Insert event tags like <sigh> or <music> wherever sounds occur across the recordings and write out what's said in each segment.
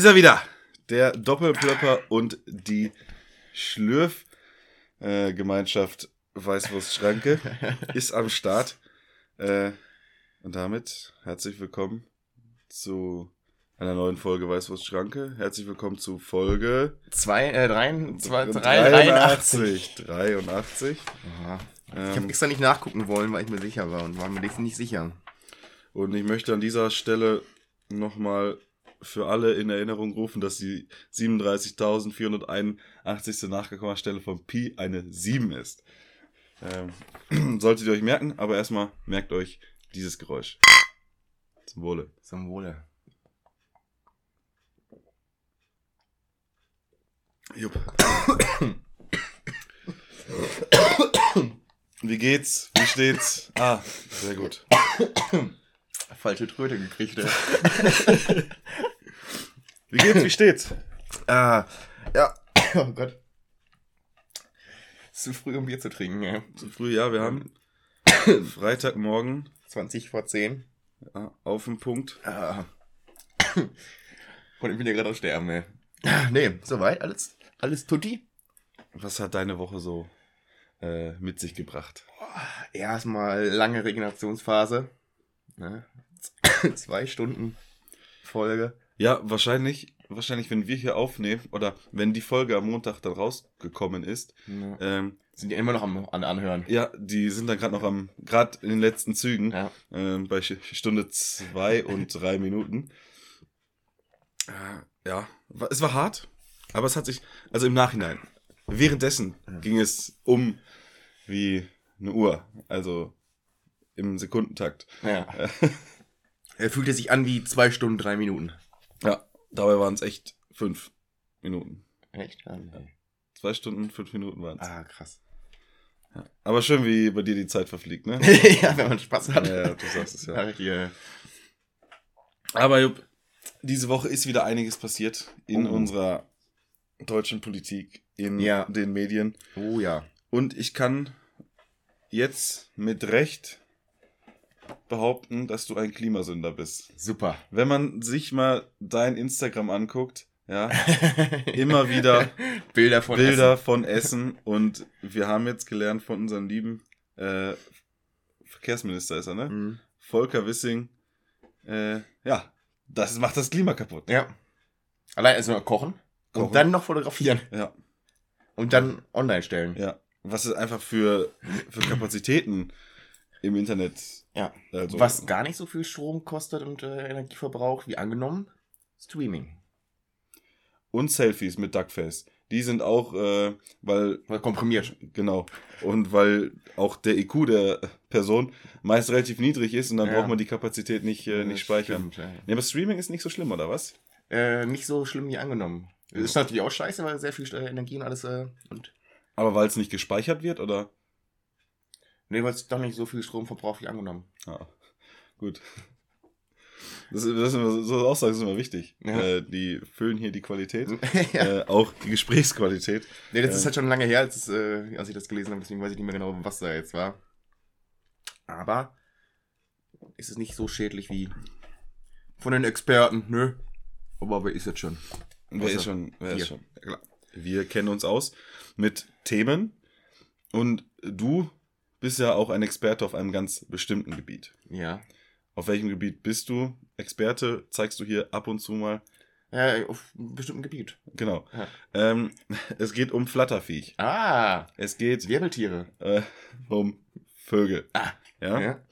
Ist er wieder. Der Doppelplöpper und die Schlürf-Gemeinschaft Weißwurstschranke <laughs> ist am Start. Äh, und damit herzlich willkommen zu einer neuen Folge Weißwurstschranke. Herzlich willkommen zu Folge Zwei, äh, drei, zwei, drei, 83. 83. Aha. Ich Ähm, habe extra nicht nachgucken wollen, weil ich mir sicher war und war mir nicht sicher. Und ich möchte an dieser Stelle nochmal für alle in Erinnerung rufen, dass die 37.481. Nachgekommastelle von Pi eine 7 ist. Ähm, <clears throat> solltet ihr euch merken, aber erstmal merkt euch dieses Geräusch. Zum Wohle. Zum Wohle. Jupp. Wie geht's? Wie steht's? Ah, sehr gut. Falsche Tröte gekriegt, ey. <laughs> Wie geht's? Wie steht's? ah, ja. Oh Gott. Ist zu früh, um Bier zu trinken, ja. Zu früh, ja, wir haben Freitagmorgen 20 vor 10. ja, auf den Punkt. Ah. Und ich bin ja gerade am Sterben, ey. Nee, soweit, alles, alles tutti. Was hat deine Woche so äh, mit sich gebracht? Erstmal lange Regenerationsphase. Ne? <coughs> Zwei Stunden Folge. Ja, wahrscheinlich, wahrscheinlich, wenn wir hier aufnehmen oder wenn die Folge am Montag dann rausgekommen ist, Ja. ähm, Sind die immer noch am an Anhören. ja, die sind dann gerade noch am, gerade in den letzten Zügen, Ja. ähm, bei Stunde zwei <laughs> und drei Minuten. Äh, ja, es war hart, aber es hat sich, also im Nachhinein, währenddessen ging es um wie eine Uhr, also im Sekundentakt. ja. <laughs> Er fühlte sich an wie zwei Stunden, drei Minuten. Ja, dabei waren es echt fünf Minuten. Echt? Ah, nee. Zwei Stunden, fünf Minuten waren es. ah krass. Aber schön, wie bei dir die Zeit verfliegt, ne? <laughs> ja, wenn man Spaß hat. ja, ja, du sagst es Ja, ja. äh, Aber Jupp, diese Woche ist wieder einiges passiert in Oh. unserer deutschen Politik, in Ja. den Medien. Oh ja. Und ich kann jetzt mit Recht behaupten, dass du ein Klimasünder bist. Super. Wenn man sich mal dein Instagram anguckt, ja, <laughs> immer wieder Bilder von Bilder von Essen und wir haben jetzt gelernt von unserem lieben äh, Verkehrsminister ist er, ne? Essen. Mhm. Volker Wissing. Äh, ja, das macht das Klima kaputt. Ja. Allein erstmal kochen, Kochen. und dann noch fotografieren Ja, und dann online stellen. ja. Was es einfach für, für Kapazitäten im Internet. Ja. Also, Was gar nicht so viel Strom kostet und äh, Energieverbrauch wie angenommen. Streaming. Und Selfies mit Duckface. Die sind auch, äh, weil, Weil komprimiert. genau, und weil auch der IQ der Person meist relativ niedrig ist und dann Ja. braucht man die Kapazität nicht, äh, nicht speichern. Stimmt, ja. Nee, aber Streaming ist nicht so schlimm, oder was? Äh, nicht so schlimm wie angenommen. Ist natürlich auch scheiße, weil sehr viel äh, Energie und alles äh, und Aber weil es nicht gespeichert wird, oder? Nee, weil es doch nicht so viel Strom verbraucht wie angenommen. Ah, gut. Das, das ist immer, so Aussagen sind immer wichtig. Ja. Äh, die füllen hier die Qualität, <laughs> ja. äh, auch die Gesprächsqualität. Nee, das äh, ist halt schon lange her, als, es, äh, als ich das gelesen habe, deswegen weiß ich nicht mehr genau, was da jetzt war. Aber ist es nicht so schädlich wie von den Experten, nö. Aber wer ist jetzt schon? Wer Außer ist schon? Wer ist schon? Ja, klar. Wir kennen uns aus mit Themen und du bist ja auch ein Experte auf einem ganz bestimmten Gebiet. Ja. Auf welchem Gebiet bist du Experte? Zeigst du hier ab und zu mal. Äh, auf einem bestimmten Gebiet. Genau. Ja. Ähm, <laughs> es geht um Flatterviech. Ah, Es geht Wirbeltiere. äh, um Vögel. Ah, Ja? ja.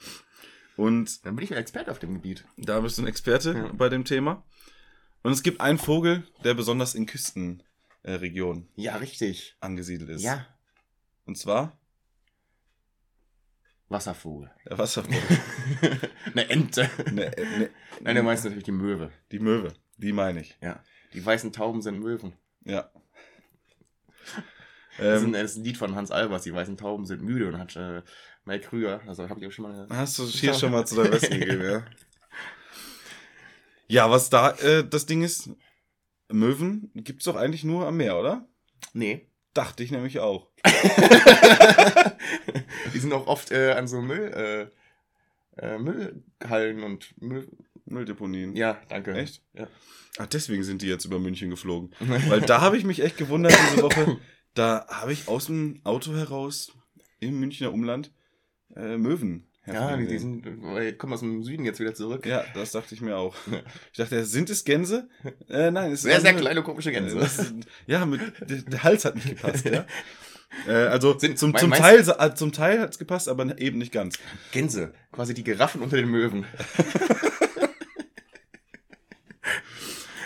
Und Dann bin ich ein Experte auf dem Gebiet. da bist du ein Experte Ja. bei dem Thema. Und es gibt einen Vogel, der besonders in Küstenregionen äh, Ja, richtig. angesiedelt ist. Ja. Und zwar Wasservogel. Der Wasservogel. <laughs> Eine Ente. ne, ne, <laughs> Nein, du meinst natürlich die Möwe. die Möwe. Die meine ich. Ja. Die weißen Tauben sind Möwen. Ja. <laughs> Das, ist ein, Ähm, das ist ein Lied von Hans Albers, die weißen Tauben sind müde und hat äh, Mike Krüger, also habe ich auch schon mal hast du hier schon mal zu deinem Besten gegeben, ja? Ja, was da äh, das Ding ist, Möwen gibt's doch eigentlich nur am Meer, oder? Nee. Dachte ich nämlich auch. <laughs> die sind auch oft äh, an so Müll, äh, äh, Müllhallen und Müll. Mülldeponien. Ja, danke. Echt? Ja. Ach, deswegen sind die jetzt über München geflogen. Weil da habe ich mich echt gewundert diese Woche. Da habe ich aus dem Auto heraus im Münchner Umland äh, Möwen. ja, die, die herfliegen sind, die kommen aus dem Süden jetzt wieder zurück. ja, das dachte ich mir auch. Ich dachte, sind es Gänse? Äh, nein, es Sehr, waren sehr nur- kleine komische Äh, Gänse. das ist- ja, mit, der, der Hals hat nicht gepasst, <laughs> ja. Äh, also Sind- zum, mein- zum Teil, äh, zum Teil hat es gepasst, aber eben nicht ganz. Gänse, quasi die Giraffen unter den Möwen. <laughs>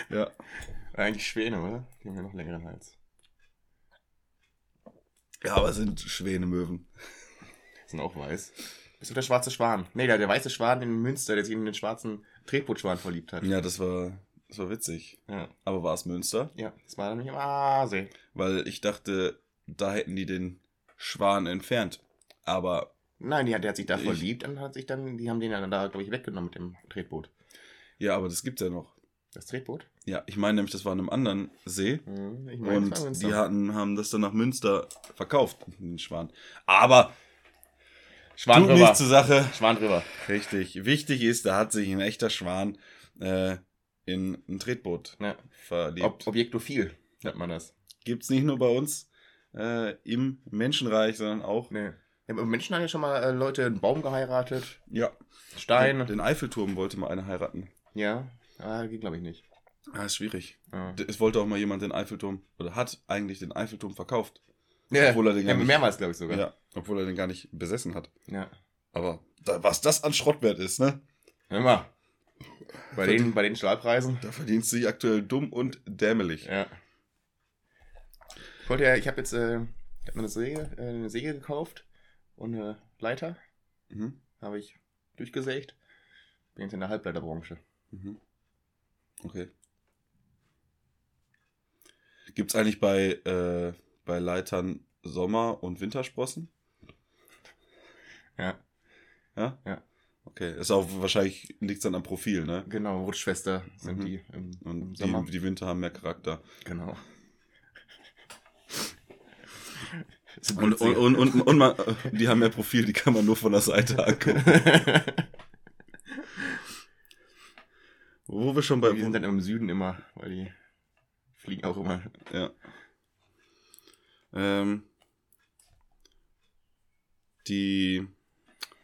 Ja. Eigentlich Schwäne, oder? Die haben ja noch längeren Hals. Ja, aber es sind Schwäne Möwen. Sind auch weiß. Bist du der schwarze Schwan? Nee, der, der weiße Schwan in Münster, der sich in den schwarzen Tretbootschwan verliebt hat. Ja, das war, das war witzig. Ja, Aber war es Münster? ja das war nämlich im Aasee. Weil ich dachte, da hätten die den Schwan entfernt. Aber Nein, die hat, der hat sich da verliebt und hat sich dann, die haben den dann da, glaube ich, weggenommen mit dem Tretboot. ja, aber das gibt's ja noch. Das Tretboot? Ja, ich meine nämlich, das war in einem anderen See. Hm, ich war Und die hatten, haben das dann nach Münster verkauft, den Schwan. Aber Schwan tut drüber. nichts zur Sache. Schwan drüber. Richtig. Wichtig ist, da hat sich ein echter Schwan äh, in ein Tretboot Ja. verliebt. Ob, Objektophil nennt man das. Gibt's nicht nur bei uns äh, im Menschenreich, sondern auch Nee. Haben ja schon mal äh, Leute einen Baum geheiratet, ja, Stein. Den, den Eiffelturm wollte mal eine heiraten. Ja, ah, geht glaube ich nicht. Ah, ist schwierig. Ja. Es wollte auch mal jemand den Eiffelturm, oder hat eigentlich den Eiffelturm verkauft. Ja, Obwohl er den gar ja, nicht- mehrmals glaube ich sogar. Ja, obwohl er den gar nicht besessen hat. ja. Aber da, was das an Schrottwert ist, ne? Hör mal. Bei den, bei den Stahlpreisen. Da verdienst du dich aktuell dumm und dämelig. Ja. Ich wollte ja, ich habe jetzt äh, ich hab mir eine Säge, äh, eine Säge gekauft und eine Leiter. Mhm. Habe ich durchgesägt. Bin jetzt in der Halbleiterbranche. Mhm. Okay. Gibt's eigentlich bei, äh, bei Leitern Sommer- und Wintersprossen? Ja. Ja? Ja. Okay, ist auch wahrscheinlich liegt dann am Profil, ne? Genau, Rutschschwester sind Mhm. die im, im Und Sommer. die, die Winter haben mehr Charakter. Genau. Und, und, und, und, man, die haben mehr Profil, die kann man nur von der Seite angucken. Wo wir schon bei die sind dann im Süden immer, weil die fliegen auch immer. Ja. Ähm, die.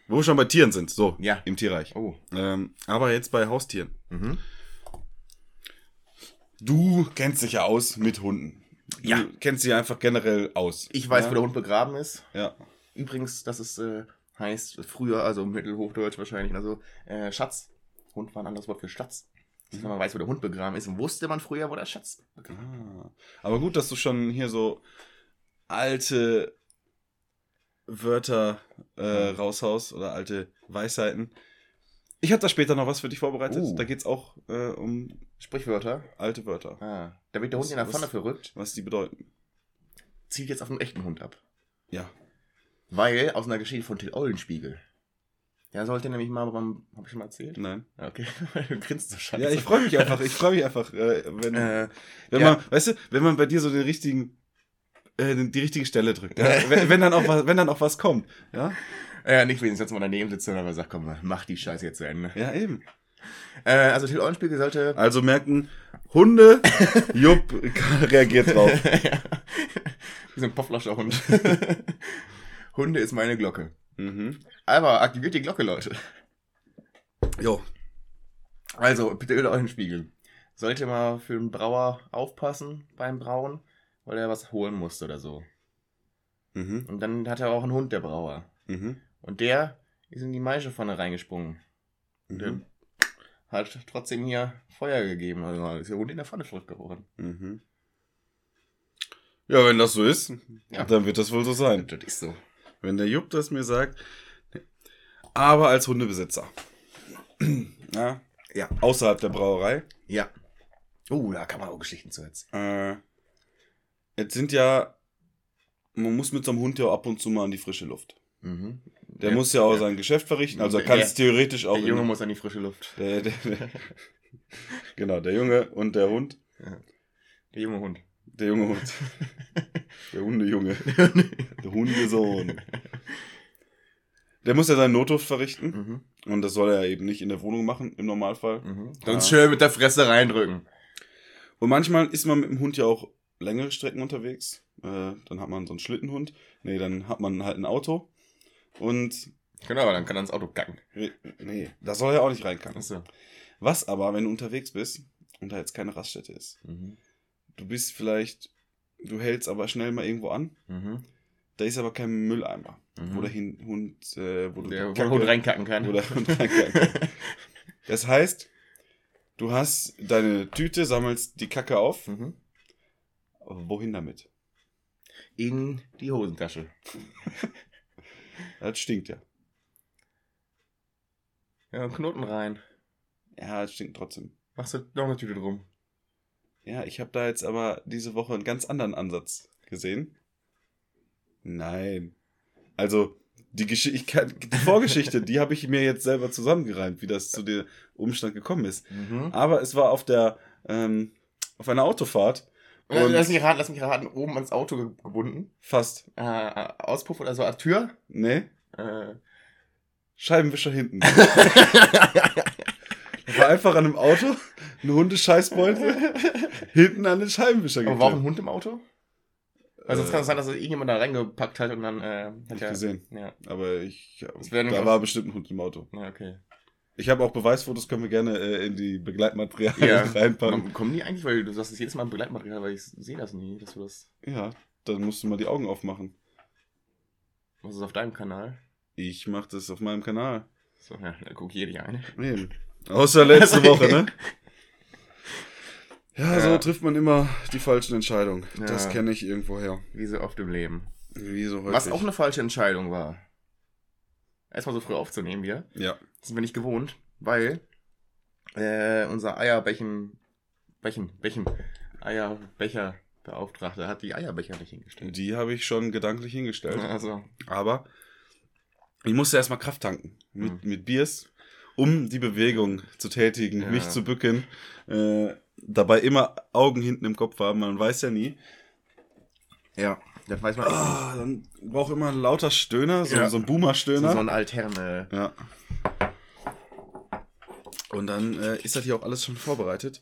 Wo wir schon bei Tieren sind, so, Ja. im Tierreich. Oh. Ähm, aber jetzt bei Haustieren. Mhm. Du kennst dich ja aus mit Hunden. Du Ja. kennst dich einfach generell aus. Ich weiß, ja? wo der Hund begraben ist. Ja. Übrigens, das ist, äh, heißt früher, also Mittelhochdeutsch wahrscheinlich, also äh, Schatz. Hund war ein anderes Wort für Schatz. Also, wenn man weiß, wo der Hund begraben ist, wusste man früher, wo der Schatz begraben Ah. Aber gut, dass du schon hier so alte Wörter äh, raushaust oder alte Weisheiten. Ich habe da später noch was für dich vorbereitet. Uh. Da geht's auch äh, um Sprichwörter. alte Wörter. Ah, da wird der Hund Was- in der Pfanne verrückt, Was die bedeuten. zielt jetzt auf einen echten Hund ab. Ja. Weil, aus einer Geschichte von Till Eulenspiegel. Der sollte nämlich mal beim, hab ich schon mal erzählt? Nein. Okay, <laughs> du grinst so scheiße. Ja, ich freue mich einfach. Ich freue mich einfach, äh, wenn, Äh, wenn ja. man, weißt du, wenn man bei dir so den richtigen, äh, die richtige Stelle drückt. Ja? <laughs> wenn, wenn dann auch was, wenn dann auch was kommt. Ja. Ja, nicht wenigstens jetzt mal daneben sitze, sondern sagt, komm, mach die Scheiße jetzt zu Ende. Ja eben. Äh, also Till Eulenspiegel sollte... Also merken, Hunde, <laughs> Jupp <laughs> reagiert drauf. <laughs> ja. Wie so ein Poflascher-Hund. Hunde ist meine Glocke. Mhm. Aber aktiviert die Glocke, Leute. Jo. Also, Till Eulenspiegel. Sollte mal für den Brauer aufpassen beim Brauen, weil er was holen musste oder so. Mhm. Und dann hat er auch einen Hund, der Brauer. Mhm. Und der ist in die Maischepfanne reingesprungen. Und Mhm. der hat trotzdem hier Feuer gegeben. Also ist der Hund in der Pfanne verrückt geworden. Mhm. Ja, wenn das so ist, Ja. dann wird das wohl so sein. Das ist so. Wenn der Jupp das mir sagt, aber als Hundebesitzer. <clears throat> ja, Ja. außerhalb der Brauerei. Ja. Oh, da kann man auch Geschichten zu erzählen. Äh, jetzt sind ja, man muss mit so einem Hund ja ab und zu mal in die frische Luft. Mhm. Der muss ja auch sein Geschäft verrichten, also er Der- kann es theoretisch auch. Der Junge in- muss an die frische Luft. <laughs> der, der, der, genau, der Junge und der Hund. Der junge Hund. Der junge Hund. <laughs> Der Hundejunge. Der Hundesohn. Der muss ja seinen Notdurft verrichten. mhm. Und das soll er eben nicht in der Wohnung machen, im Normalfall. Mhm. Ja. Sonst schön mit der Fresse reindrücken. Und manchmal ist man mit dem Hund ja auch längere Strecken unterwegs. Äh, dann hat man so einen Schlittenhund. Nee, dann hat man halt ein Auto. Und Genau, dann kann er ins Auto kacken. nee, da soll er auch nicht rein können. Achso. Was aber, wenn du unterwegs bist und da jetzt keine Raststätte ist, Mhm. du bist vielleicht, du hältst aber schnell mal irgendwo an, Mhm. da ist aber kein Mülleimer, Mhm. wo der Hund, äh, wo du Der, Kacke- Hund reinkacken kann. wo der Hund reinkacken kann. <laughs> Das heißt, du hast deine Tüte, sammelst die Kacke auf, mhm. aber wohin damit? In die Hosentasche. <laughs> Das stinkt ja. Ja, Knoten rein. Ja, das stinkt trotzdem. Machst du noch eine Tüte drum. Ja, ich habe da jetzt aber diese Woche einen ganz anderen Ansatz gesehen. Nein. Also, die, Gesch ich kann, die Vorgeschichte, die habe ich mir jetzt selber zusammengereimt, wie das zu dem Umstand gekommen ist. Mhm. Aber es war auf der, ähm, auf einer Autofahrt. Äh, Und lass mich raten, lass mich raten, oben ans Auto ge- gebunden. fast. Äh, Auspuff oder so, äh, Tür. Nee, Äh. Scheibenwischer hinten. <laughs> War einfach an einem Auto ein Hundescheißbeutel hinten an den Scheibenwischer Aber war auch ein. Hund im Auto? Weil sonst Äh, kann es sein, dass irgendjemand da reingepackt hat und dann, äh, hat Nicht er- gesehen. Ja, Aber ich, Das wäre da war bestimmt ein Hund im Auto. ja, okay. Ich habe auch Beweisfotos, können wir gerne äh, in die Begleitmaterialien Ja. reinpacken. Kommen die eigentlich? Weil du sagst es jedes Mal im Begleitmaterial, weil ich sehe das nie, dass du das. Ja, dann musst du mal die Augen aufmachen. Was ist auf deinem Kanal? Ich mache das auf meinem Kanal. So, ja, da hier nicht ein. Nee. Außer letzte <laughs> Woche, ne? Ja, Ja. so trifft man immer die falschen Entscheidungen. Ja. Das kenne ich irgendwoher. Wie so oft im Leben. Wie so häufig. Was auch eine falsche Entscheidung war. Erstmal so früh aufzunehmen wieder. Ja. Das sind wir nicht gewohnt, weil äh, unser Eierbechen, Bechen, Bechen, Eierbecherbeauftragter hat die Eierbecher nicht hingestellt. Die habe ich schon gedanklich hingestellt. Also, Aber ich musste erstmal Kraft tanken. Mit, Mhm. mit Biers, um die Bewegung zu tätigen, Ja. mich zu bücken. Äh, dabei immer Augen hinten im Kopf haben. Man weiß ja nie. ja, das weiß man. Ah, dann braucht immer ein lauter Stöhner, so, Ja. so ein So, Boomer-Stöhner. so ein Alterne. ja. Und dann äh, ist das hier auch alles schon vorbereitet.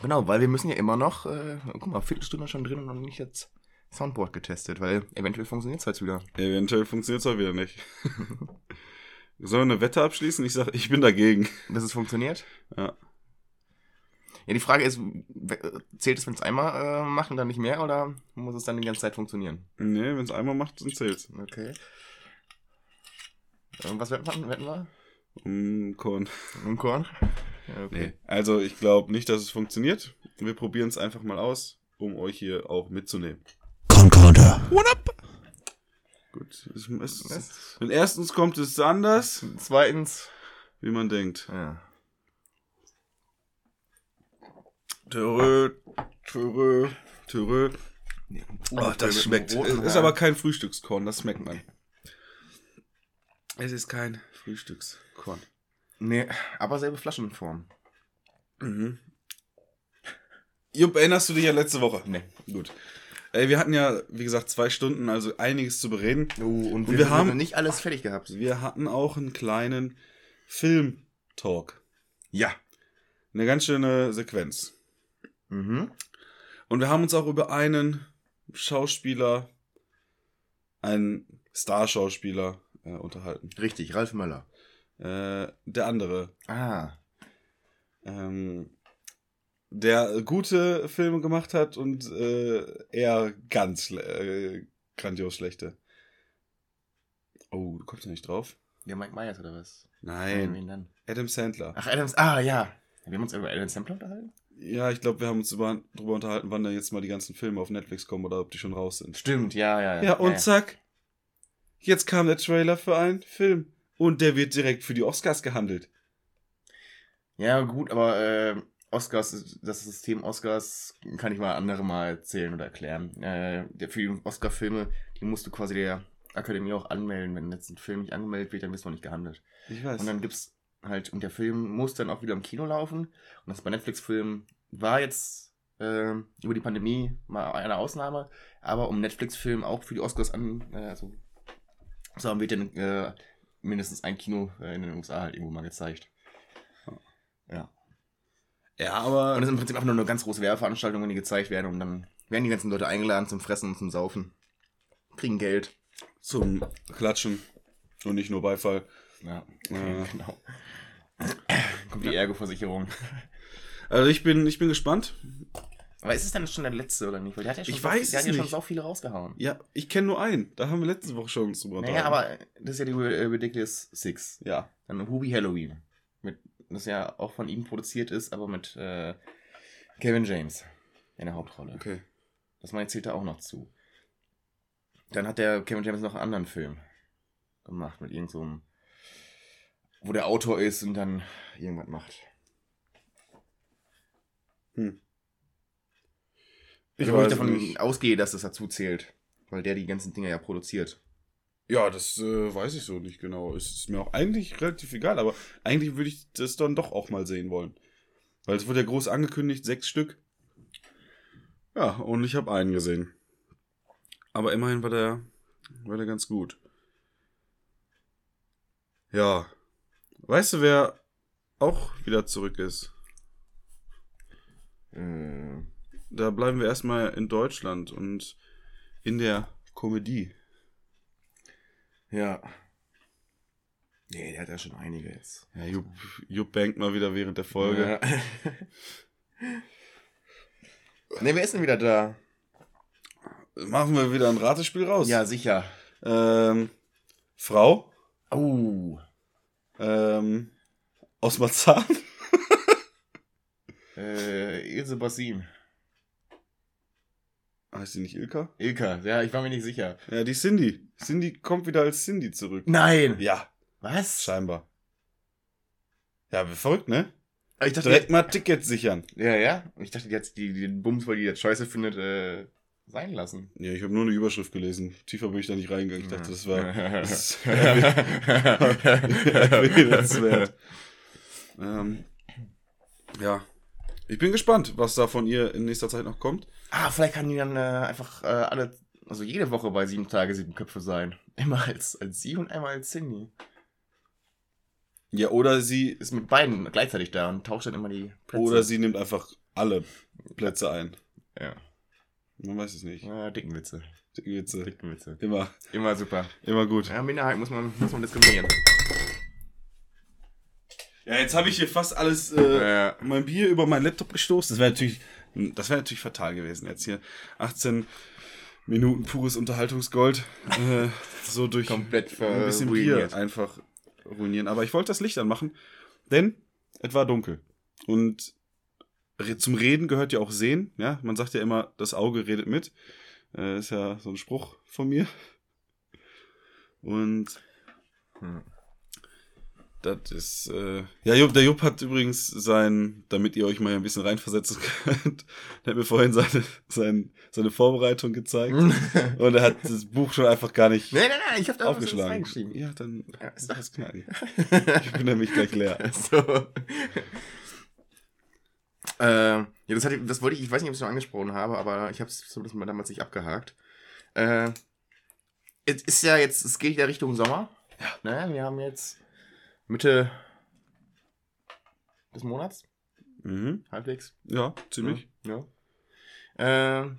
Genau, weil wir müssen ja immer noch, äh, guck mal, Viertelstunde schon drin und noch nicht jetzt Soundboard getestet, weil eventuell funktioniert es halt wieder. Eventuell funktioniert es auch wieder nicht. <laughs> Sollen wir eine Wette abschließen? Ich sage, ich bin dagegen. Dass es funktioniert? Ja. Ja, die Frage ist, w- zählt es, wenn es einmal äh, macht und dann nicht mehr, oder muss es dann die ganze Zeit funktionieren? Nee, wenn es einmal macht, dann zählt's. Okay. Und was wetten wir? Wetten wir? Um, Korn. Um Korn? Ja, Nee. Also ich glaube nicht, dass es funktioniert. Wir probieren es einfach mal aus, um euch hier auch mitzunehmen. Concorder. Gut. Es, es, und erstens kommt es anders, Zweitens. wie man denkt. Ja. Törö, törö, törö. Oh, das schmeckt. ist aber kein Frühstückskorn, das schmeckt man. Es ist kein Frühstückskorn. Nee, aber selbe Flaschenform. Mhm. Jupp, erinnerst du dich an letzte Woche? Nee. Gut. Ey, wir hatten ja, wie gesagt, zwei Stunden, also einiges zu bereden. Oh, und, wir wir, haben- haben nicht alles fertig gehabt. Wir hatten auch einen kleinen Film-Talk. Ja. Eine ganz schöne Sequenz. Mhm. Und wir haben uns auch über einen Schauspieler, einen Star-Schauspieler äh, unterhalten. Richtig, Ralf Möller. Äh, der andere, Ah. ähm, der gute Filme gemacht hat und äh, eher ganz äh, grandios schlechte. Oh, du kommst ja nicht drauf? Der Mike Myers oder was? Nein? Adam Sandler. Ach, Adams. Ah, ja. Wir haben uns über Adam Sampler unterhalten? Ja, ich glaube, wir haben uns über, drüber unterhalten, wann da jetzt mal die ganzen Filme auf Netflix kommen oder ob die schon raus sind. Stimmt, ja, ja. Ja, und zack. Jetzt kam der Trailer für einen Film. und der wird direkt für die Oscars gehandelt. Ja, gut, aber äh, Oscars, das System Oscars kann ich mal andere mal erzählen oder erklären. Äh, für die Oscar-Filme, die musst du quasi der Akademie auch anmelden. Wenn jetzt ein Film nicht angemeldet wird, dann wirst du noch nicht gehandelt. Ich weiß. Und dann gibt's halt, und der Film muss dann auch wieder im Kino laufen. Und das bei Netflix-Filmen war jetzt äh, über die Pandemie mal eine Ausnahme. Aber um Netflix-Film auch für die Oscars an, äh, also, so haben wir dann äh, mindestens ein Kino äh, in den USA halt irgendwo mal gezeigt. Ja. ja, aber Und das ist im Prinzip einfach nur eine ganz große Werbeveranstaltung, die gezeigt werden und dann werden die ganzen Leute eingeladen zum Fressen und zum Saufen. Kriegen Geld. zum Klatschen und nicht nur Beifall. Ja, Äh. <laughs> genau. Kommt die Ergo-Versicherung. Also ich bin, ich bin gespannt. Aber ist es dann schon der letzte oder nicht? Weil der hat ja schon, Ich so, weiß der hat ja schon so viele rausgehauen. Ja, ich kenne nur einen. Da haben wir letzte Woche schon uns drüber Naja, aber das ist ja die äh, Ridiculous Six. Ja. Dann Hubie Halloween. Mit, das ja auch von ihm produziert ist, aber mit äh, Kevin James in der Hauptrolle. Okay. Das meine zählt da auch noch zu. Dann hat der Kevin James noch einen anderen Film gemacht mit irgendeinem, so wo der Autor ist und dann irgendwas macht. Hm. Ich wo ich davon nicht. ausgehe, dass das dazu zählt. Weil der die ganzen Dinger ja produziert. Ja, das äh, weiß ich so nicht genau. Es ist mir auch eigentlich relativ egal, aber eigentlich würde ich das dann doch auch mal sehen wollen. Weil es wurde ja groß angekündigt, sechs Stück. Ja, und ich habe einen gesehen. Aber immerhin war der, war der ganz gut. Ja. Weißt du, wer auch wieder zurück ist? Äh, Da bleiben wir erstmal in Deutschland und in der Komödie. ja. Nee, der hat ja schon einige jetzt. Ja, Jupp, Jupp bangt mal wieder während der Folge. Ja. ne, wer ist denn wieder da? Machen wir wieder ein Ratespiel raus. Ja, sicher. Ähm, Frau Oh. Ähm, aus Marzahn. <laughs> Äh, Ilse Bassin. Heißt sie nicht Ilka? Ilka, ja, ich war mir nicht sicher. Ja, die Cindy. Cindy kommt wieder als Cindy zurück. Nein! Ja, Was? scheinbar. Ja, verrückt, ne? Ich dachte, Direkt mal Tickets sichern. ja, ja. Ich dachte, hat die, die den Bums, weil die das scheiße findet, äh, sein lassen. Ja, ich habe nur eine Überschrift gelesen. Tiefer bin ich da nicht reingegangen. Ich dachte, das war das <laughs> erwähnenswert. <laughs> Ähm, ja. Ich bin gespannt, was da von ihr in nächster Zeit noch kommt. ah, vielleicht kann die dann äh, einfach äh, alle, also jede Woche bei sieben Tage sieben Köpfe sein. <laughs> Immer als, als sie und einmal als Cindy. Ja, oder sie Ist mit beiden gleichzeitig da und tauscht dann immer die Plätze. Oder sie nimmt einfach alle Plätze ein. Ja. Man weiß es nicht. ja dicken Witze. Dicke Witze. Dicken Witze. Immer, Immer super. immer gut. Ja, Minderheit muss man, muss man diskriminieren. Ja, jetzt habe ich hier fast alles, äh, Ja. mein Bier über meinen Laptop gestoßen. Das wäre natürlich, das wäre natürlich fatal gewesen. Jetzt hier 18 Minuten pures Unterhaltungsgold, äh, <laughs> so durch Komplett ein bisschen ruiniert. Bier einfach ruinieren. Aber ich wollte das Licht anmachen, denn es war dunkel. Und zum Reden gehört ja auch Sehen. Ja, man sagt ja immer, das Auge redet mit. Äh, ist ja so ein Spruch von mir. Und Hm. das ist, äh, ja, Jupp, der Jupp hat übrigens sein, damit ihr euch mal ein bisschen reinversetzen <laughs> könnt, der hat mir vorhin seine, sein, seine Vorbereitung gezeigt. <laughs> Und er hat das Buch schon einfach gar nicht Nein, nein, nein, ich hab da was aufgeschlagen. reingeschrieben. Ja, dann Ja, ist das knacken. Ich bin nämlich gleich leer. <laughs> so. Äh, ja, das, hatte, das wollte ich, ich weiß nicht, ob ich es schon angesprochen habe, aber ich habe es zumindest mal damals nicht abgehakt. Äh, es ist ja jetzt, es geht ja Richtung Sommer. Ja. Ne, wir haben jetzt Mitte des Monats, Mhm. halbwegs. Ja, ziemlich. Ja. Äh,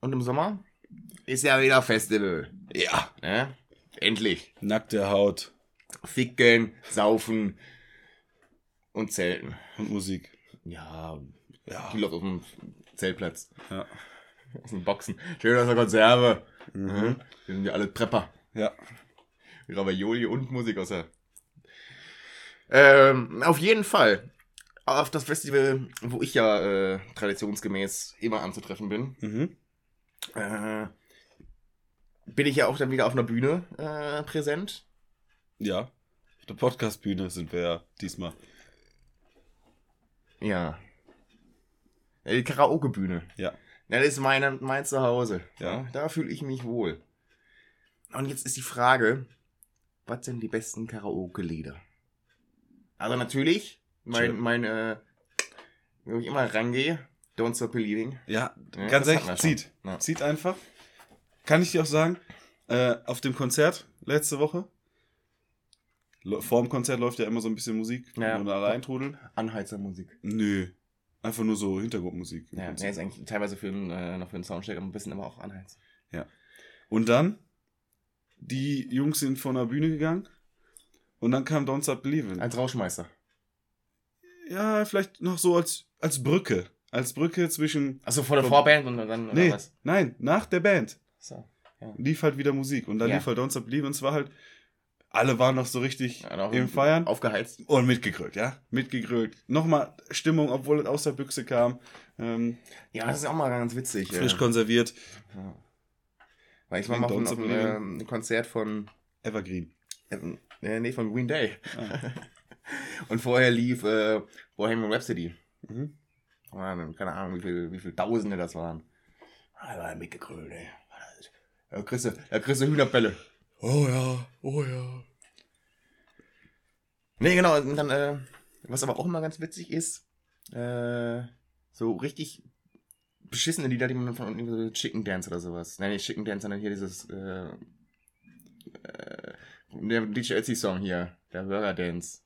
und im Sommer ist ja wieder Festival. Ja. Ne? Endlich. Nackte Haut Ficken, saufen und zelten. und Musik. Ja, Ja. läuft auf dem Zeltplatz. Ja. Aus den Boxen. Schön aus der Konserve. Mhm. Wir sind ja alle Prepper. Ja. Ravioli und Musik aus der. Ähm, auf jeden Fall. Auf das Festival, wo ich ja äh, traditionsgemäß immer anzutreffen bin, Mhm. äh, bin ich ja auch dann wieder auf einer Bühne äh, präsent. Ja. Auf der Podcast-Bühne sind wir ja diesmal. Ja. die Karaoke-Bühne. Ja. Das ist meine, mein Zuhause. Ja. Da fühle ich mich wohl. Und jetzt ist die Frage, was sind die besten Karaoke-Lieder? Also natürlich, mein, Schön. mein, äh, wo ich immer rangehe, Don't Stop Believing. Ja, Ja, ganz ehrlich, zieht. Ja. Zieht einfach. Kann ich dir auch sagen, äh, auf dem Konzert letzte Woche, lo- vor dem Konzert läuft ja immer so ein bisschen Musik, Ja. und alle eintrudeln. Anheizermusik. Nö. Einfach nur so Hintergrundmusik. Ja, der ist eigentlich teilweise für einen, äh, noch für einen Soundcheck, aber ein bisschen aber auch Anheiz. Und dann, die Jungs sind von der Bühne gegangen und dann kam Don't Stop Believin'. Als Rauschmeister. Ja, vielleicht noch so als, als Brücke. Als Brücke zwischen. Achso, vor der Vorband und dann oder Nee, was? nein, nach der Band So. lief halt wieder Musik. Und dann Ja. lief halt Don't Stop Believin'. Und es war halt. Alle waren noch so richtig Ja, noch im Feiern. Aufgeheizt. Und mitgegrölt, ja? Mitgegrölt. Nochmal Stimmung, obwohl es aus der Büchse kam. Ähm, Ja, das ist auch mal ganz witzig. frisch äh. konserviert. Ja. Weil ich war mal auf, auf einem ähm, Konzert von, Evergreen. äh, nee, von Green Day. Ah. <laughs> Und vorher lief äh, Bohemian Rhapsody. Mhm. Waren, keine Ahnung, wie viel, wie viel Tausende das waren. Ah, da war mitgegrölt, ey. Da kriegst du, da kriegst du Hühnerbälle. Oh ja, oh ja. Nee, genau, und dann, äh, was aber auch immer ganz witzig ist, äh, so richtig beschissene Lieder, die man von irgendwie so Chicken Dance oder sowas. Nein, nicht Chicken Dance, sondern hier dieses, äh, äh, der DJ Ötzi-Song hier, der Burger Dance.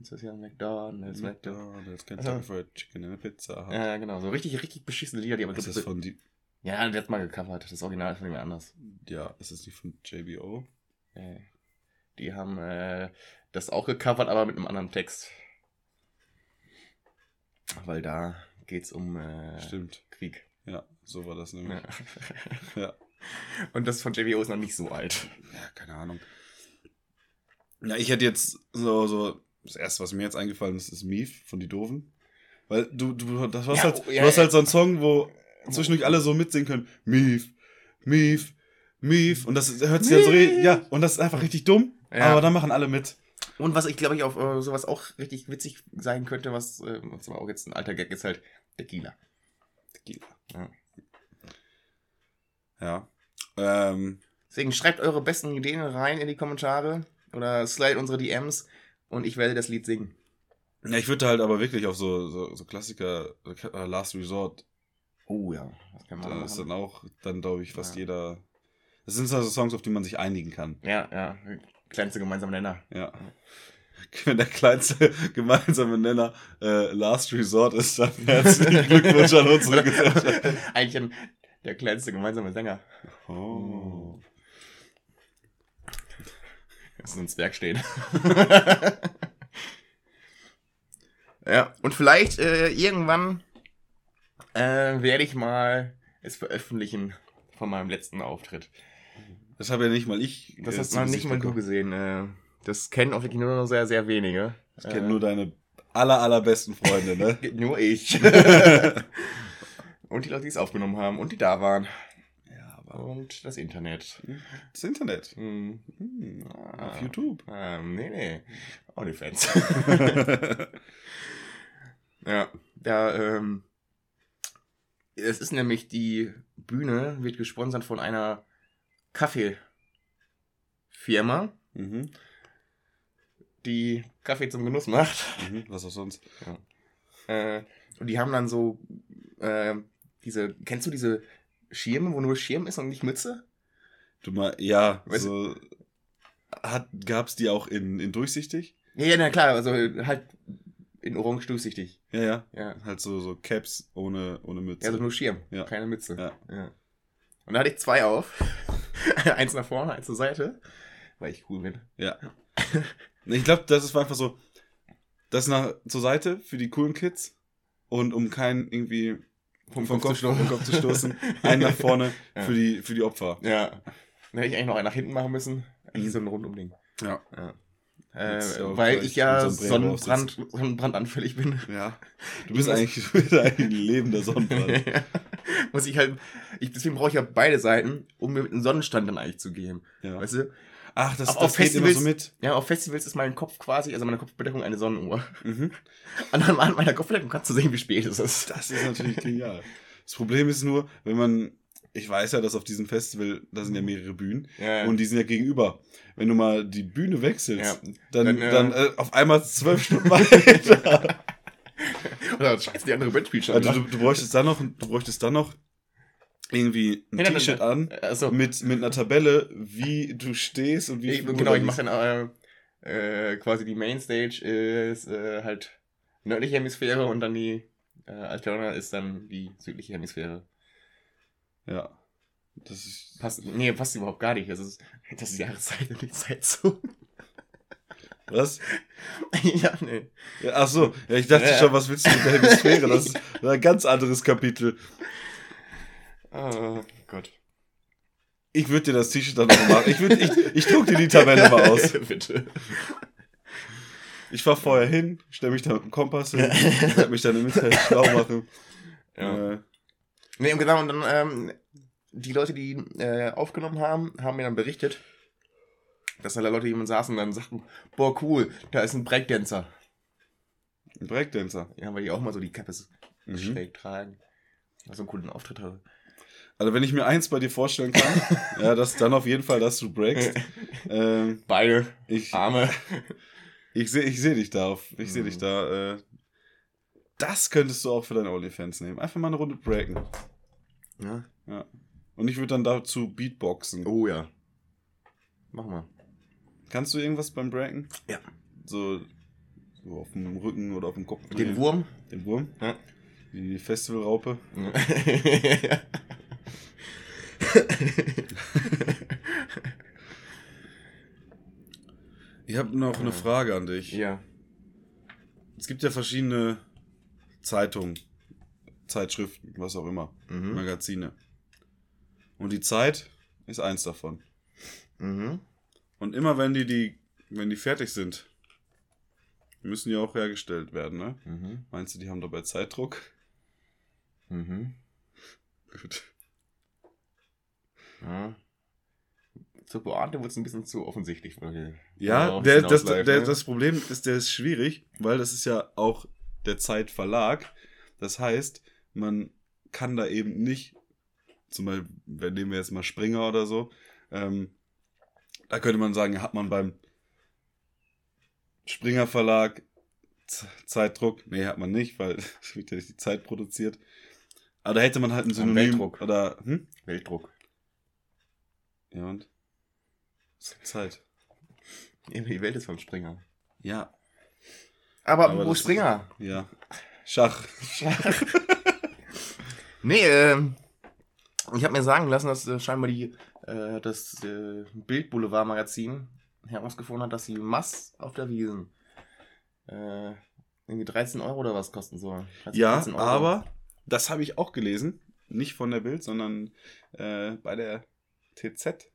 Ist das hier McDonald's, McDonald's? McDonald's, Also- Kentucky Fried Chicken and a Pizza. Hut. Ja, genau, so richtig, richtig beschissene Lieder, die aber ist das von die, Ja, der hat mal gecovert, das Original ist von jemand anders. ja, ist das nicht von JBO? Die haben äh, das auch gecovert, aber mit einem anderen Text. Weil da geht's um äh, Stimmt. Krieg. Ja, so war das nämlich. Ja. <laughs> Ja. Und das von JBO ist noch nicht so alt. Ja, keine Ahnung. Ja, ich hätte jetzt so, so, das erste, was mir jetzt eingefallen ist, ist Mief von die Doofen. Weil du, du, das hast Ja, halt, oh, ja, du hast halt so einen Song, wo zwischendurch alle so mitsingen können. Mief, Mief, Mief. Und das hört sich ja so, ja, und das ist einfach richtig dumm. Ja. Aber dann machen alle mit. Und was ich glaube ich auf äh, sowas auch richtig witzig sein könnte, was, äh, was auch jetzt ein alter Gag ist halt Tequila. Tequila. Ja. Ja. Ähm, Deswegen schreibt eure besten Ideen rein in die Kommentare oder slide unsere DMs und ich werde das Lied singen. ja, ich würde halt aber wirklich auf so, so, so Klassiker, äh, Last Resort, Oh ja, das kann man da ist dann auch, dann glaube ich, fast Ja. jeder. Das sind also Songs, auf die man sich einigen kann. Ja, ja, kleinste gemeinsame Nenner. Ja. <laughs> Wenn der kleinste <laughs> gemeinsame Nenner äh, Last Resort ist, dann <laughs> herzlichen Glückwunsch an unsere Gesellschaft. Eigentlich ein, der kleinste gemeinsame Sänger. Oh. Das ist ein Zwerg steht. ja, und vielleicht äh, irgendwann äh, werde ich mal es veröffentlichen von meinem letzten Auftritt. Das habe ja nicht mal ich. Das äh, hast Gesicht nicht mal du gesehen. Äh, das kennen auch wirklich nur noch sehr, sehr wenige. Ich kenne nur deine aller, allerbesten Freunde, ne? <laughs> Äh, nur ich. <laughs> und die Leute, die es aufgenommen haben und die da waren. ja, aber Und das Internet. das Internet. Hm. Hm, Ah. auf YouTube. Ähm, nee, nee. OnlyFans. <laughs> ja, da, ähm, es ist nämlich die Bühne, wird gesponsert von einer Kaffeefirma, mhm. die Kaffee zum Genuss macht. Mhm. Was auch sonst. Äh, und die haben dann so, äh, diese, kennst du diese Schirme, wo nur Schirm ist und nicht Mütze? Du mal, ja, Weißt so. Hat, gab's die auch in, in durchsichtig? Ja, ja, na klar, also halt in orange durchsichtig. Ja, ja. Ja. Halt so, so Caps ohne, ohne Mütze. Also nur Schirm, Ja. keine Mütze. Ja. Ja. Und da hatte ich zwei auf. <laughs> eins nach vorne, eins zur Seite. Weil ich cool bin. Ja. <laughs> Ich glaube, das ist einfach so, das nach zur Seite für die coolen Kids und um keinen irgendwie vom, Kopf Kopf, zu stoßen. vom Kopf zu stoßen, <laughs> einen nach vorne Ja. für, die, für die Opfer. Ja. Dann hätte ich eigentlich noch einen nach hinten machen müssen. Eigentlich so ein Rundumding. Ja. Ja. Äh, auch weil ich ja Sonnenbrand, Sonnenbrandanfällig bin. Ja. <laughs> Du bist eigentlich, du bist eigentlich ein lebender <laughs> Sonnenbrand. Muss ich halt. Ich, deswegen brauche ich ja beide Seiten, um mir mit einem Sonnenstand dann eigentlich zu geben. Ja. Weißt du? Ach, das, Auf- das geht immer Festivals- so mit. Ja, auf Festivals ist mein Kopf quasi, also meine Kopfbedeckung eine Sonnenuhr. Mhm. <laughs> Und an meiner Kopfbedeckung kannst du sehen, wie spät es ist. Das ist natürlich genial. Das Problem ist nur, wenn man, ich weiß ja, dass auf diesem Festival, da sind ja mehrere Bühnen Ja. und die sind ja gegenüber. Wenn du mal die Bühne wechselst, Ja. dann, Dann, äh, dann äh, auf einmal zwölf <laughs> Stunden weiter. <laughs> Oder scheiße, die andere Band spielt schon. Also du, du bräuchtest dann noch, du bräuchtest dann noch irgendwie ein Ja, T-Shirt an Achso, mit, mit einer Tabelle, wie du stehst und wie ich, du genau, ich mache dann äh, äh, quasi die Mainstage ist äh, halt nördliche Hemisphäre und dann die äh, Altona ist dann die südliche Hemisphäre. Ja. Das ist. Passt, nee, passt überhaupt gar nicht. Das ist, das ist Jahreszeit und die Zeitzone. Was? <laughs> ja, nee. Ja, ach so, ja, ich dachte Ja. schon, was willst du mit der Hemisphäre? Das ist <laughs> ein ganz anderes Kapitel. Oh Gott. Ich würde dir das T-Shirt dann noch machen. Ich, würd, ich, ich druck dir die Tabelle mal aus. <laughs> Bitte. Ich fahr vorher hin, stell mich da mit dem Kompass hin, werd mich dann im Internet schlau machen. Ja. Äh, Nee, und genau, und dann, ähm, die Leute, die äh, aufgenommen haben, haben mir dann berichtet, dass alle Leute, jemand saßen, dann sagten, boah, cool, da ist ein Breakdancer. ein Breakdancer. Ja, weil die auch mal so die Kappe Mhm. schräg tragen. Also einen coolen Auftritt hatte. Also wenn ich mir eins bei dir vorstellen kann, <laughs> ja, dass dann auf jeden Fall, dass du breakst. Ähm, Beine, ich Arme. <laughs> ich sehe ich seh dich da auf. Ich sehe Mhm. dich da. Äh, das könntest du auch für deine OnlyFans nehmen. Einfach mal eine Runde breaken. Ja. Und ich würde dann dazu Beatboxen. Oh ja. Mach mal. Kannst du irgendwas beim Breaken? Ja. So, so auf dem Rücken oder auf dem Kopf. Den Wurm. Den Wurm? Ja. Die Festivalraupe. <laughs> Ich habe noch eine Ja. Frage an dich. ja. Es gibt ja verschiedene Zeitungen, Zeitschriften, was auch immer, Mhm. Magazine. Und die Zeit ist eins davon. Mhm. Und immer wenn die, die, wenn die fertig sind, müssen die auch hergestellt werden, ne? Mhm. Meinst du, die haben dabei Zeitdruck? Mhm. Gut. Ja. Zur Pointe wurde es ein bisschen zu offensichtlich. Ja, der, das, der, ne? das Problem ist, der ist schwierig, weil das ist ja auch der Zeitverlag. Das heißt, man kann da eben nicht, zum Beispiel, wenn nehmen wir jetzt mal Springer oder so, ähm, da könnte man sagen, hat man beim Springer Verlag Zeitdruck. Nee, hat man nicht, weil <laughs> es wird ja nicht die Zeit produziert. Aber da hätte man halt ein Synonym. Weltdruck. Oder, hm? Weltdruck. Ja, und? Zeit. Die Welt ist vom Springer. Ja, Aber, Aber das- Springer? ja. Schach. <laughs> Nee, ähm, ich habe mir sagen lassen, dass äh, scheinbar die, äh, das äh, Bildboulevard-Magazin herausgefunden hat, dass die Mass auf der Wiesen äh, irgendwie 13 Euro oder was kosten soll. 13, Ja, 14 Euro. aber das habe ich auch gelesen. Nicht von der Bild, sondern äh, bei der TZ.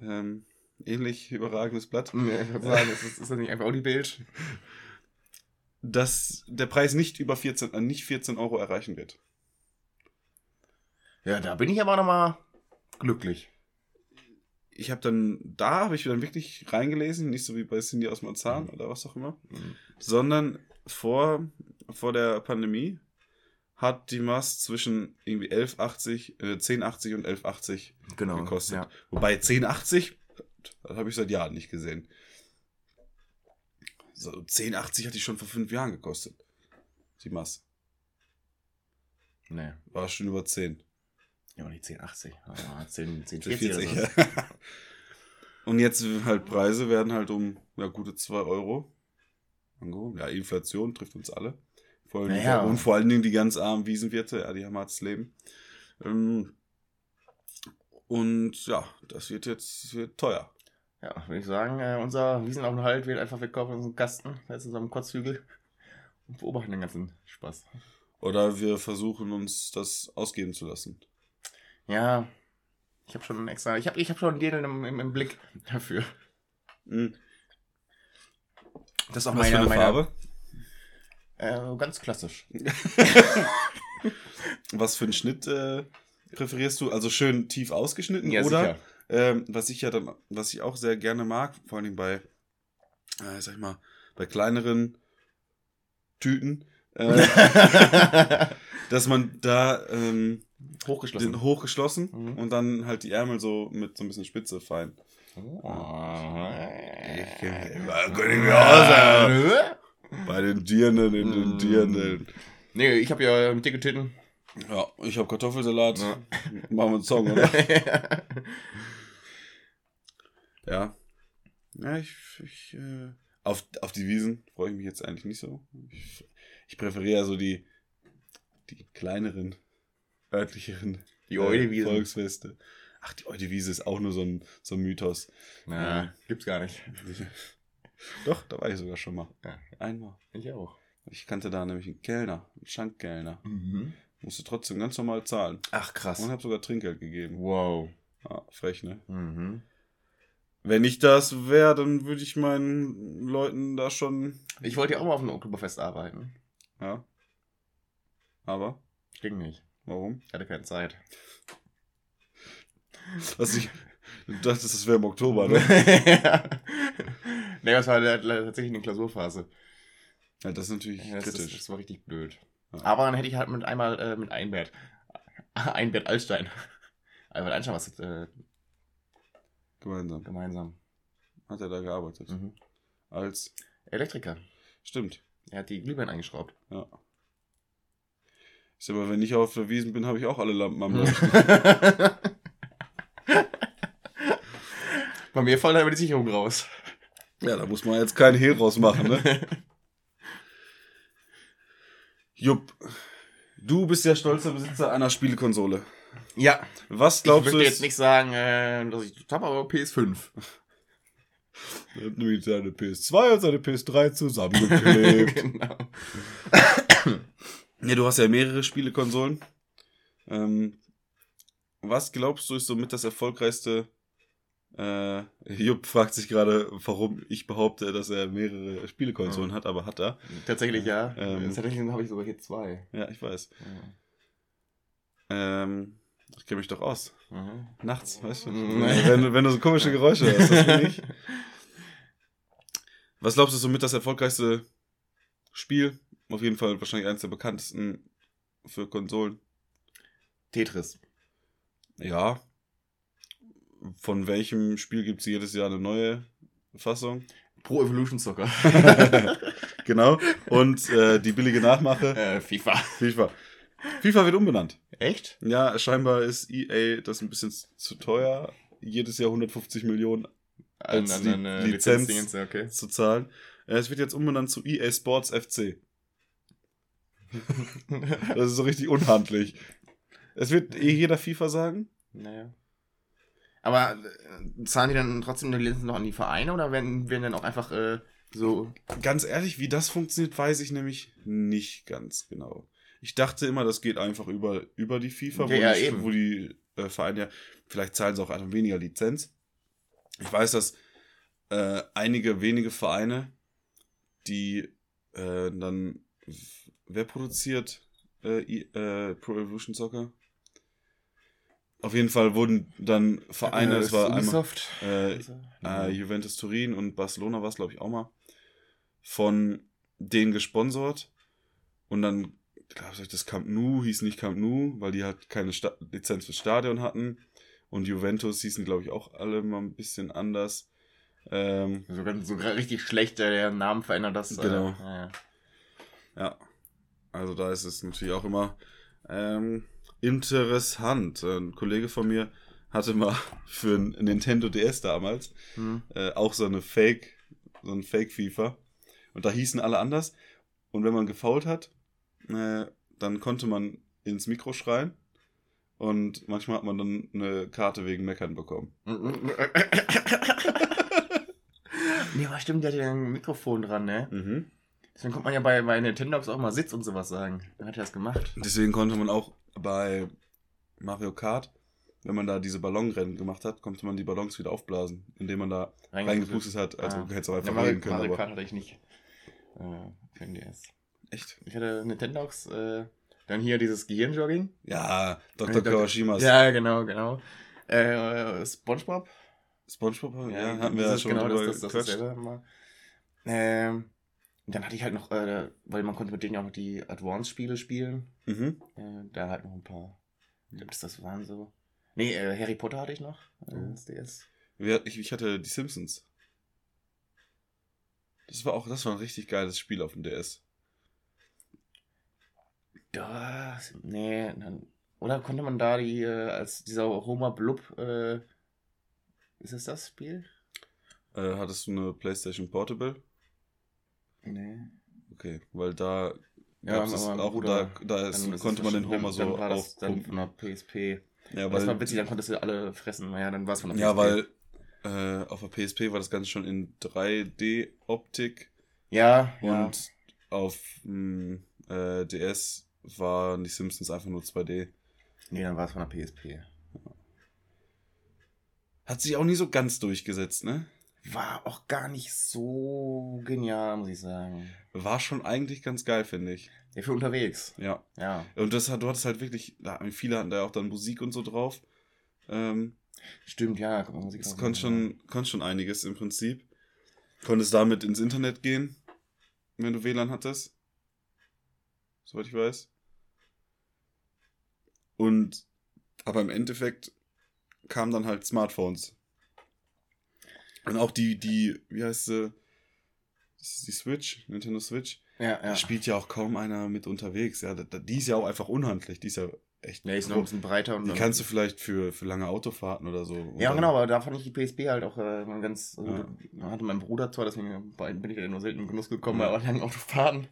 Ähm, ähnlich überragendes Blatt. Ja, ich würde sagen, ist, das- ist das nicht einfach auch die Bild? <laughs> Dass der Preis nicht über 14, äh, nicht 14 Euro erreichen wird. Ja, da bin ich aber nochmal glücklich. Ich habe dann, da habe ich dann wirklich reingelesen, nicht so wie bei Cindy aus Marzahn oder was auch immer, Mhm. sondern vor, vor der Pandemie hat die Mast zwischen irgendwie 11,80, äh, 10,80 und 11,80 Genau. gekostet. Ja. Wobei 1080, das habe ich seit Jahren nicht gesehen. So, 1080 hatte ich schon vor fünf Jahren gekostet. Die Mass. Nee, War schon über 10. ja, aber nicht 1080. Ah, 10, 10, 40, 40 oder so. Und jetzt halt Preise werden halt um ja, gute 2 Euro angehoben. Ja, Inflation trifft uns alle. Vor allem Naja. Und vor allen Dingen die ganz armen Wiesenwirte, ja, die haben hartes Leben. Ähm, und ja, das wird jetzt das wird teuer. Ja, würde ich sagen, äh, unser Wiesenaufenthalt wird einfach verkauft in unserem Kasten, da ist in unserem Kotzhügel und beobachten den ganzen Spaß. Oder wir versuchen uns das ausgeben zu lassen. Ja, ich habe schon extra, ich habe ich hab schon den im, im, im Blick dafür. Mhm. Das ist auch Was für meine, eine meine Farbe? Äh, ganz klassisch. <laughs> Was für einen Schnitt äh, präferierst du? Also schön tief ausgeschnitten Ja, oder, sicher. Ähm, was ich ja dann, was ich auch sehr gerne mag, vor allem bei, äh, sag ich mal, bei kleineren Tüten, äh, <laughs> dass man da ähm, Hochgeschlossen. hochgeschlossen Mhm. und dann halt die Ärmel so mit so ein bisschen Spitze fein. Oh. Ich kenn- Könnte ich mir auch sagen. Bei den Dirnen, in den. Dirnen. Nee, ich habe ja dicke Titten. Ja, ich habe Kartoffelsalat. Ja. Machen wir einen Song, oder? <laughs> Ja. Ja, ich, ich äh, auf, auf die Wiesen freue ich mich jetzt eigentlich nicht so. Ich, ich präferiere ja so die, die kleineren, örtlicheren Die äh. Volksfeste. Ach, die Eudewiese ist auch nur so ein, so ein Mythos. Na, gibt's gar nicht. <laughs> Doch, da war ich sogar schon mal. Ja. Einmal. Ich auch. Ich kannte da nämlich einen Kellner, einen Schankkellner. Mhm. Musste trotzdem ganz normal zahlen. Ach, krass. Und habe sogar Trinkgeld gegeben. Wow. Ja, frech, ne? Mhm. Wenn ich das wäre, dann würde ich meinen Leuten da schon. Ich wollte ja auch mal auf einem Oktoberfest arbeiten. Ja. Aber, Ging nicht. warum? Ich hatte keine Zeit. <laughs> Was ich. Du dachtest, das wäre im Oktober, ne? <laughs> nee, das war tatsächlich eine Klausurphase. Ja, das ist natürlich Ja, das, ist, kritisch. das war richtig blöd. Ja. Aber dann hätte ich halt mit einmal äh, mit Einbert. <laughs> Einbert Altstein. Albert <laughs> Einstein was äh, Gemeinsam. gemeinsam. Hat er da gearbeitet. Mhm. Als. Elektriker. Stimmt. Er hat die Glühbirnen eingeschraubt. Ja. Ich sag mal, wenn ich auf der Wiesen bin, habe ich auch alle Lampen am Leuchten. <laughs> Bei mir fallen da immer die Sicherung raus. ja, da muss man jetzt keinen Hehl rausmachen, ne? Jupp. Du bist ja stolzer Besitzer einer Spielekonsole. Ja. Was Ich glaubst möchte du jetzt nicht sagen, äh, dass ich habe, aber PS5. Er hat nämlich seine PS2 und seine PS3 zusammengeklebt. <laughs> genau. ja, du hast ja mehrere Spielekonsolen. Ähm, was glaubst du ist somit das erfolgreichste? Äh, Jupp fragt sich gerade, warum ich behaupte, dass er mehrere Spielekonsolen Ja. hat, aber hat er. Tatsächlich ja. Ähm. Tatsächlich habe ich sogar hier zwei. Ja, ich weiß. Ja. Ähm, ich kenne mich doch aus. Mhm. Nachts, weißt du? Mhm. wenn, wenn du so komische Geräusche hörst, das bin ich. <laughs> Was glaubst du somit das erfolgreichste Spiel? Auf jeden Fall wahrscheinlich eines der bekanntesten für Konsolen. Tetris. Ja. Von welchem Spiel gibt es jedes Jahr eine neue Fassung? Pro Evolution Soccer. <laughs> genau. Und äh, die billige Nachmache, äh, FIFA. FIFA. FIFA wird umbenannt. Echt? Ja, scheinbar ist EA das ein bisschen zu teuer, jedes Jahr 150 Millionen Als Li- äh, Lizenz. Lizenzdingens, ja, okay. zu zahlen. Äh, Es wird jetzt umbenannt zu EA Sports FC. <laughs> Das ist so richtig unhandlich. Es wird eh jeder FIFA sagen. naja. Aber äh, zahlen die dann trotzdem die Lizenzen noch an die Vereine oder werden, werden dann auch einfach äh, so. Ganz ehrlich, wie das funktioniert, weiß ich nämlich nicht ganz genau. Ich dachte immer, das geht einfach über, über die FIFA, wo, Ja, die, wo die äh, Vereine ja, vielleicht zahlen sie auch einfach weniger Lizenz. Ich weiß, dass äh, einige wenige Vereine, die äh, dann, wer produziert äh, äh, Pro Evolution Soccer? Auf jeden Fall wurden dann Vereine, äh, es war einmal Ubisoft. äh, Also, äh, Juventus Turin und Barcelona war es, glaube ich, auch mal, von denen gesponsert. Und dann, glaube ich, das Camp Nou hieß nicht Camp Nou, weil die halt keine Sta Lizenz fürs Stadion hatten. Und Juventus hießen, glaube ich, auch alle mal ein bisschen anders. Ähm, so ganz so gra- richtig schlecht, äh, der Namen verändert das. Genau. Äh, ja, ja. ja, also da ist es natürlich auch immer ähm, interessant. Ein Kollege von mir hatte mal <laughs> für ein Nintendo DS damals Hm. äh, auch so eine Fake, so ein Fake-FIFA. Und da hießen alle anders. Und wenn man gefault hat, äh, dann konnte man ins Mikro schreien. Und manchmal hat man dann eine Karte wegen Meckern bekommen. <laughs> nee, aber stimmt, der hat ja ein Mikrofon dran, ne? Mhm. Deswegen kommt man ja bei, bei Nintendox auch mal Sitz und sowas sagen. Dann hat er das gemacht. Deswegen konnte man auch bei Mario Kart, wenn man da diese Ballonrennen gemacht hat, konnte man die Ballons wieder aufblasen, indem man da reingepustet hat. Also Ah. du hättest auch Ja, einfach Mario, können. Mario Kart hatte ich nicht. Äh, für den DS. echt? Ich hatte Nintendox, äh, dann hier dieses Gehirnjogging. Ja, Dr. Äh. Kawashimas. Ja, genau, genau. Äh, Spongebob? Spongebob, ja, hatten wir das ja schon genau drüber das, das, das war. Ähm, und dann hatte ich halt noch, äh, weil man konnte mit denen ja auch noch die Advance-Spiele spielen. Mhm. Äh, da halt noch ein paar. Ich glaube, das, das waren so. Nee, äh, Harry Potter hatte ich noch. Äh, Oh. das DS. Ich, ich hatte die Simpsons. Das war auch, das war ein richtig geiles Spiel auf dem DS. Das, nee, dann, oder konnte man da die, äh, als dieser Homer Blub, äh, ist es das Spiel? Äh, hattest du eine PlayStation Portable? Nee. Okay, weil da Ja, es auch, Bruder- da, da ist, konnte man den Homer so dann war das dann von der PSP. Ja, das war weil, witzig, dann konntest du alle fressen. Naja, dann war es von der ja, PSP. weil äh, auf der PSP war das Ganze schon in 3D-Optik Ja, ja. und auf dem äh, DS waren die Simpsons einfach nur 2D. Nee, dann war es von der PSP. Hat sich auch nie so ganz durchgesetzt, ne? War auch gar nicht so genial, muss ich sagen. War schon eigentlich ganz geil, finde ich. Ja, für unterwegs. Ja. Ja. Und das hat, du hattest halt wirklich, da, viele hatten da auch dann Musik und so drauf. Ähm, Stimmt, ja. Musik das konnte schon, konnte schon einiges im Prinzip. Konntest damit ins Internet gehen, wenn du WLAN hattest. Soweit ich weiß. Und, aber im Endeffekt kamen dann halt Smartphones. Und auch die, die, wie heißt sie? Die Switch, Nintendo Switch. Ja, ja. Da spielt ja auch kaum einer mit unterwegs. Ja, da- da- die ist ja auch einfach unhandlich. Die ist ja echt. Ja, ist noch ein bisschen breiter und die kannst du vielleicht für, für lange Autofahrten oder so. Und Ja, genau, aber da fand ich die PSP halt auch äh, ganz. Also, Ja. da hatte mein Bruder zwar, deswegen bin ich ja nur selten in Genuss gekommen Ja. bei langen Autofahrten.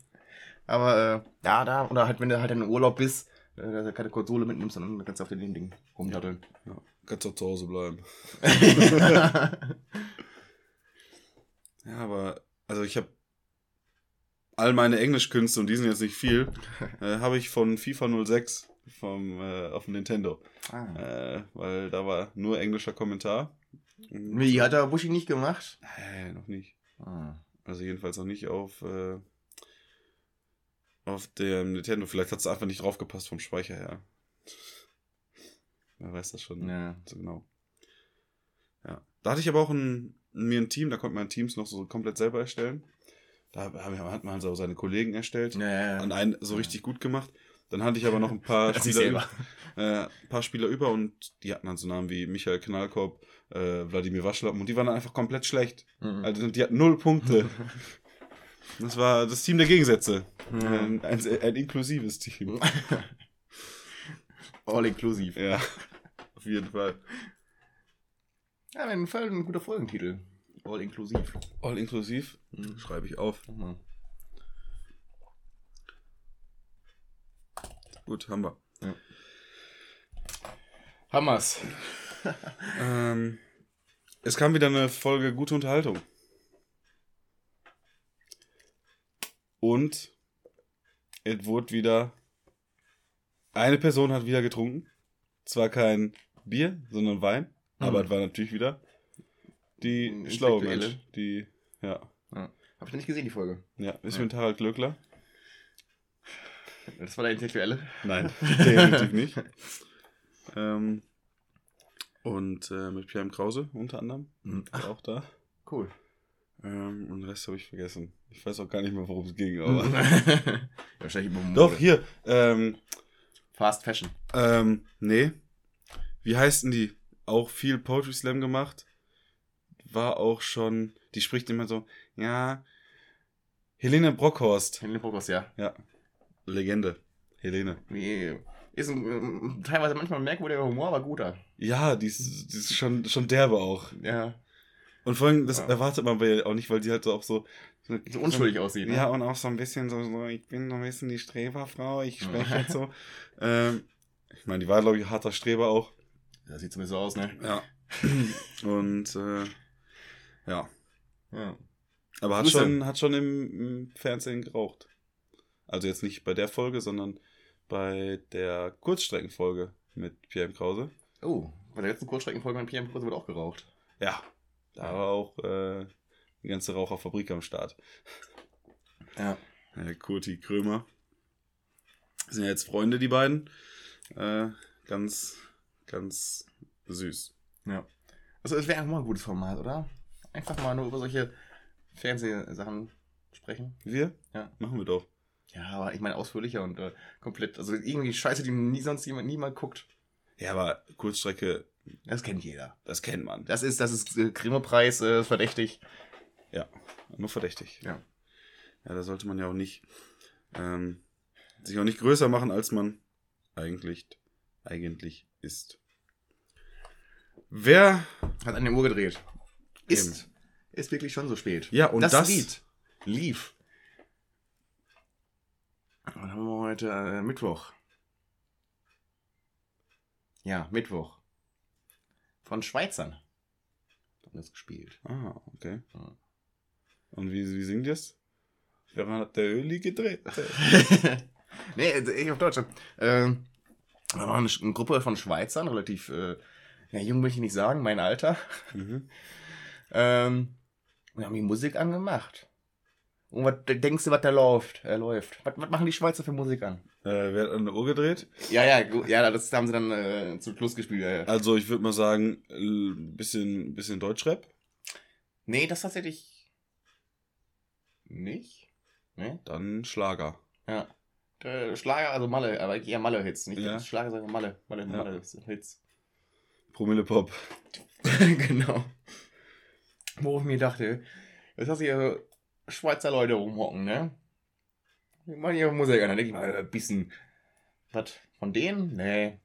Aber äh, ja, da, oder halt, wenn du halt in Urlaub bist, äh, dass du keine Konsole mitnimmst, dann kannst du auf dem Ding rumdatteln. Ja, kannst auch zu Hause bleiben. <laughs> Ja, aber, also ich habe all meine Englischkünste, und die sind jetzt nicht viel, <laughs> äh, habe ich von FIFA 06 vom, äh, auf dem Nintendo. ah. Äh, weil da war nur englischer Kommentar. Wie, hat der Buschi nicht gemacht? Nee, noch nicht. Ah. Also jedenfalls noch nicht auf, äh, auf dem Nintendo. Vielleicht hat es einfach nicht draufgepasst vom Speicher her. Wer weiß das schon Ja. so genau. Ja. Da hatte ich aber auch ein, mir ein Team, da konnte man Teams noch so komplett selber erstellen. Da hat man also seine Kollegen erstellt Ja, und einen so richtig gut gemacht. Dann hatte ich aber noch ein paar <laughs> Spieler, äh, ein paar Spieler über und die hatten dann so Namen wie Michael Knallkorb, äh, Wladimir Waschlappen und die waren dann einfach komplett schlecht. Mhm. Also die hatten null Punkte. <laughs> Das war das Team der Gegensätze. Ja. Ein, ein, ein inklusives Team. <laughs> All inclusive. Ja, auf jeden Fall. Ja, auf jeden Fall ein guter Folgentitel. All inclusive. All inklusiv. Mhm. Schreibe ich auf. Mhm. Gut, haben wir. Hammers. <laughs> Ähm, es kam wieder eine Folge gute Unterhaltung. Und es wurde wieder. Eine Person hat wieder getrunken. Zwar kein Bier, sondern Wein. Aber Mhm. es war natürlich wieder die schlaue Mensch. Die, ja. Hab ich nicht gesehen, die Folge. Ja, ist Ja. mit Harald Glöckler. Das war der Intellektuelle. Nein, <laughs> definitiv nicht. Ähm, und äh, mit Pierre Krause unter anderem. Mhm. Auch da. Cool. Ähm, und den Rest habe ich vergessen. Ich weiß auch gar nicht mehr, worum es ging, aber. <laughs> Wahrscheinlich. Doch, hier. Ähm, Fast Fashion. ähm, nee. Wie heißt denn die? Auch viel Poetry Slam gemacht. War auch schon. Die spricht immer so, ja. Helene Brockhorst. Helene Brokos, ja. Ja. Legende. Helene. Nee. Ist ein, ähm, teilweise manchmal merkwürdiger Humor, aber guter. Ja, die ist, die ist schon, schon derbe auch. Ja. Und vor allem, das Ja. erwartet man bei ihr auch nicht, weil die halt so auch so. So unschuldig aussieht. Ne? Ja, und auch so ein bisschen so, so ich bin so ein bisschen die Streberfrau, ich spreche jetzt so. ähm, ich meine, die war, glaube ich, harter Streber auch. Das sieht zumindest so aus, ne? Ja. <clears throat> und äh, ja. Ja. Aber hat schon, hat schon im, im Fernsehen geraucht. Also jetzt nicht bei der Folge, sondern bei der Kurzstreckenfolge mit Pierre M. Krause. Oh, bei der letzten Kurzstreckenfolge mit PM Kurse wird auch geraucht. Ja. Da war auch äh, die ganze Raucherfabrik am Start. Ja. Äh, Kurti Krömer. Sind ja jetzt Freunde, die beiden. Äh, ganz, ganz süß. Ja. Also es wäre auch mal ein gutes Format, oder? Einfach mal nur über solche Fernsehsachen sprechen. Wir? Ja. Machen wir doch. Ja, aber ich meine ausführlicher und äh, komplett, also irgendwie Scheiße, die nie sonst jemand niemand guckt. Ja, aber Kurzstrecke, Das kennt jeder. das kennt man. Das ist, das ist äh, Grimme-Preis, äh, verdächtig. Ja, nur verdächtig. Ja. Ja, da sollte man ja auch nicht ähm, sich auch nicht größer machen, als man eigentlich, eigentlich ist. Wer, Hat an der Uhr gedreht. Ist, ist wirklich schon so spät. ja, und das, Lied lief. Dann haben wir heute äh, Mittwoch. Ja, Mittwoch. Von Schweizern. Haben das gespielt. Ah, okay. Ja. Und wie, wie singt das? Wer hat der Öli gedreht? <laughs> <laughs> nee, also ich auf Deutsch. Ähm, da war eine, eine Gruppe von Schweizern, relativ äh, ja, jung will ich nicht sagen, mein Alter. mhm. <laughs> Ähm, und haben die Musik angemacht. Und was denkst du, was da läuft? Äh, läuft? Was, was machen die Schweizer für Musik an? äh, wer hat an der Uhr gedreht? Ja, ja, ja, das haben sie dann äh, zum Schluss gespielt. Ja, ja. Also ich würde mal sagen, ein bisschen, bisschen Deutschrap. Nee, das tatsächlich nicht. Nee? Dann Schlager. Ja. Äh, Schlager, also Malle, aber eher Malle-Hits. Nicht Ja. Schlager, sondern Malle. Malle, Ja. Malle-Hits. Promille Pop. <laughs> genau. Wo ich mir dachte, jetzt hast du hier Schweizer Leute rumhocken, ne? Die machen ihre Musik an. Dann denke ich mal, äh, ein bisschen. Was? Von denen? Nee.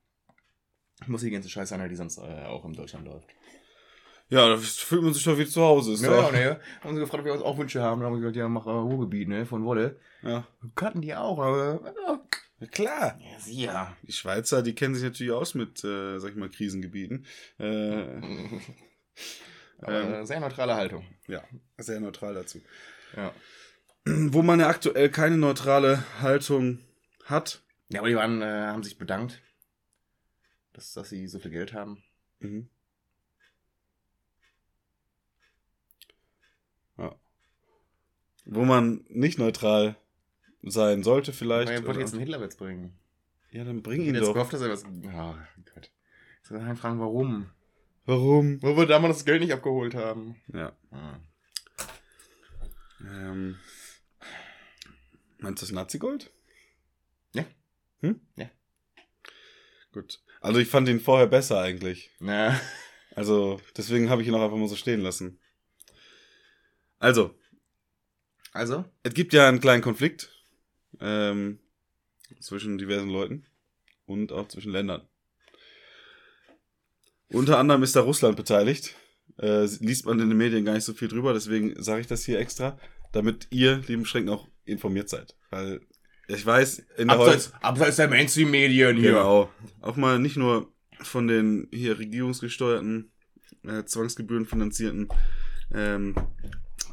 Muss die ganze Scheiße an, die sonst äh, auch in Deutschland läuft. Ja, da fühlt man sich doch wie zu Hause. Ist Ja, ne? Haben sie gefragt, ob wir uns auch Wünsche haben. Dann haben wir gesagt, ja, mach äh, Ruhrgebiet, ne? Von Wolle. ja. Kannten die auch, aber. ja, klar. Ja, sie ja. Die Schweizer, die kennen sich natürlich aus mit, äh, sag ich mal, Krisengebieten. Äh, <laughs> aber Ähm. äh, sehr neutrale Haltung. ja, sehr neutral dazu. Ja. Wo man ja aktuell keine neutrale Haltung hat. Ja, aber die waren, äh, haben sich bedankt, dass, dass sie so viel Geld haben. Mhm. Ja. Wo man nicht neutral sein sollte vielleicht. Ich wollte oder- jetzt einen Hitlerwitz bringen. ja, dann bring Ich ihn hätte jetzt doch. gehofft, dass er was. Oh Gott. Ich soll einen fragen, warum? Warum? Weil wir damals das Geld nicht abgeholt haben. Ja. Ah. Ähm, meinst du das Nazi-Gold? Ja. Hm? Ja. Gut. Also ich fand ihn vorher besser eigentlich. Na, Also deswegen habe ich ihn auch einfach mal so stehen lassen. Also, also? es gibt ja einen kleinen Konflikt ähm, zwischen diversen Leuten und auch zwischen Ländern. Unter anderem ist da Russland beteiligt. Äh, liest man in den Medien gar nicht so viel drüber, deswegen sage ich das hier extra, damit ihr, lieben Schränken, auch informiert seid. Weil ich weiß, in der Abseits, abseits der Mainstream-Medien hier. Genau. Auch mal nicht nur von den hier regierungsgesteuerten, äh, zwangsgebührenfinanzierten ähm,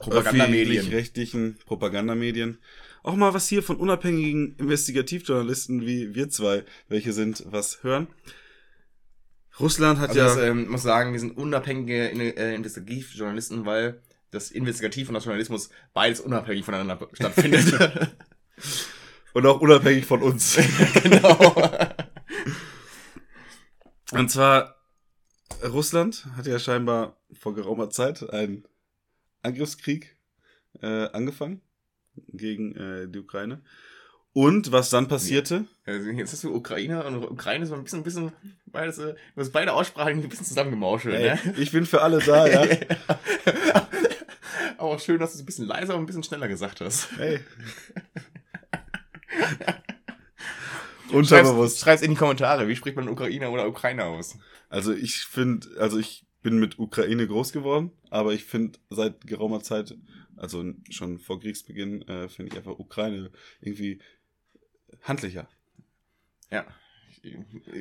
Propagandamedien. rechtlichen Propagandamedien. Auch mal was hier von unabhängigen Investigativjournalisten wie wir zwei, welche sind, was hören. Russland hat Also ja. das, ähm, muss sagen, wir sind unabhängige äh, Investigativjournalisten, weil das Investigativ und das Journalismus beides unabhängig voneinander stattfindet. <laughs> und auch unabhängig von uns. <laughs> genau. Und zwar, Russland hat ja scheinbar vor geraumer Zeit einen Angriffskrieg äh, angefangen gegen äh, die Ukraine. Und was dann passierte, Also jetzt hast du Ukraine und Ukraine so ein bisschen, ein bisschen beides, du hast beide Aussprachen ein bisschen zusammengemauschelt, ey, ne? ich bin für alle da, ja. <laughs> Aber schön, dass du es ein bisschen leiser und ein bisschen schneller gesagt hast. Hey. <laughs> Unterbewusst. schreib's in die Kommentare, wie spricht man Ukrainer oder Ukrainer aus? Also ich finde, also ich bin mit Ukraine groß geworden, aber ich finde seit geraumer Zeit, also schon vor Kriegsbeginn, äh, finde ich einfach Ukraine irgendwie handlicher. Ja.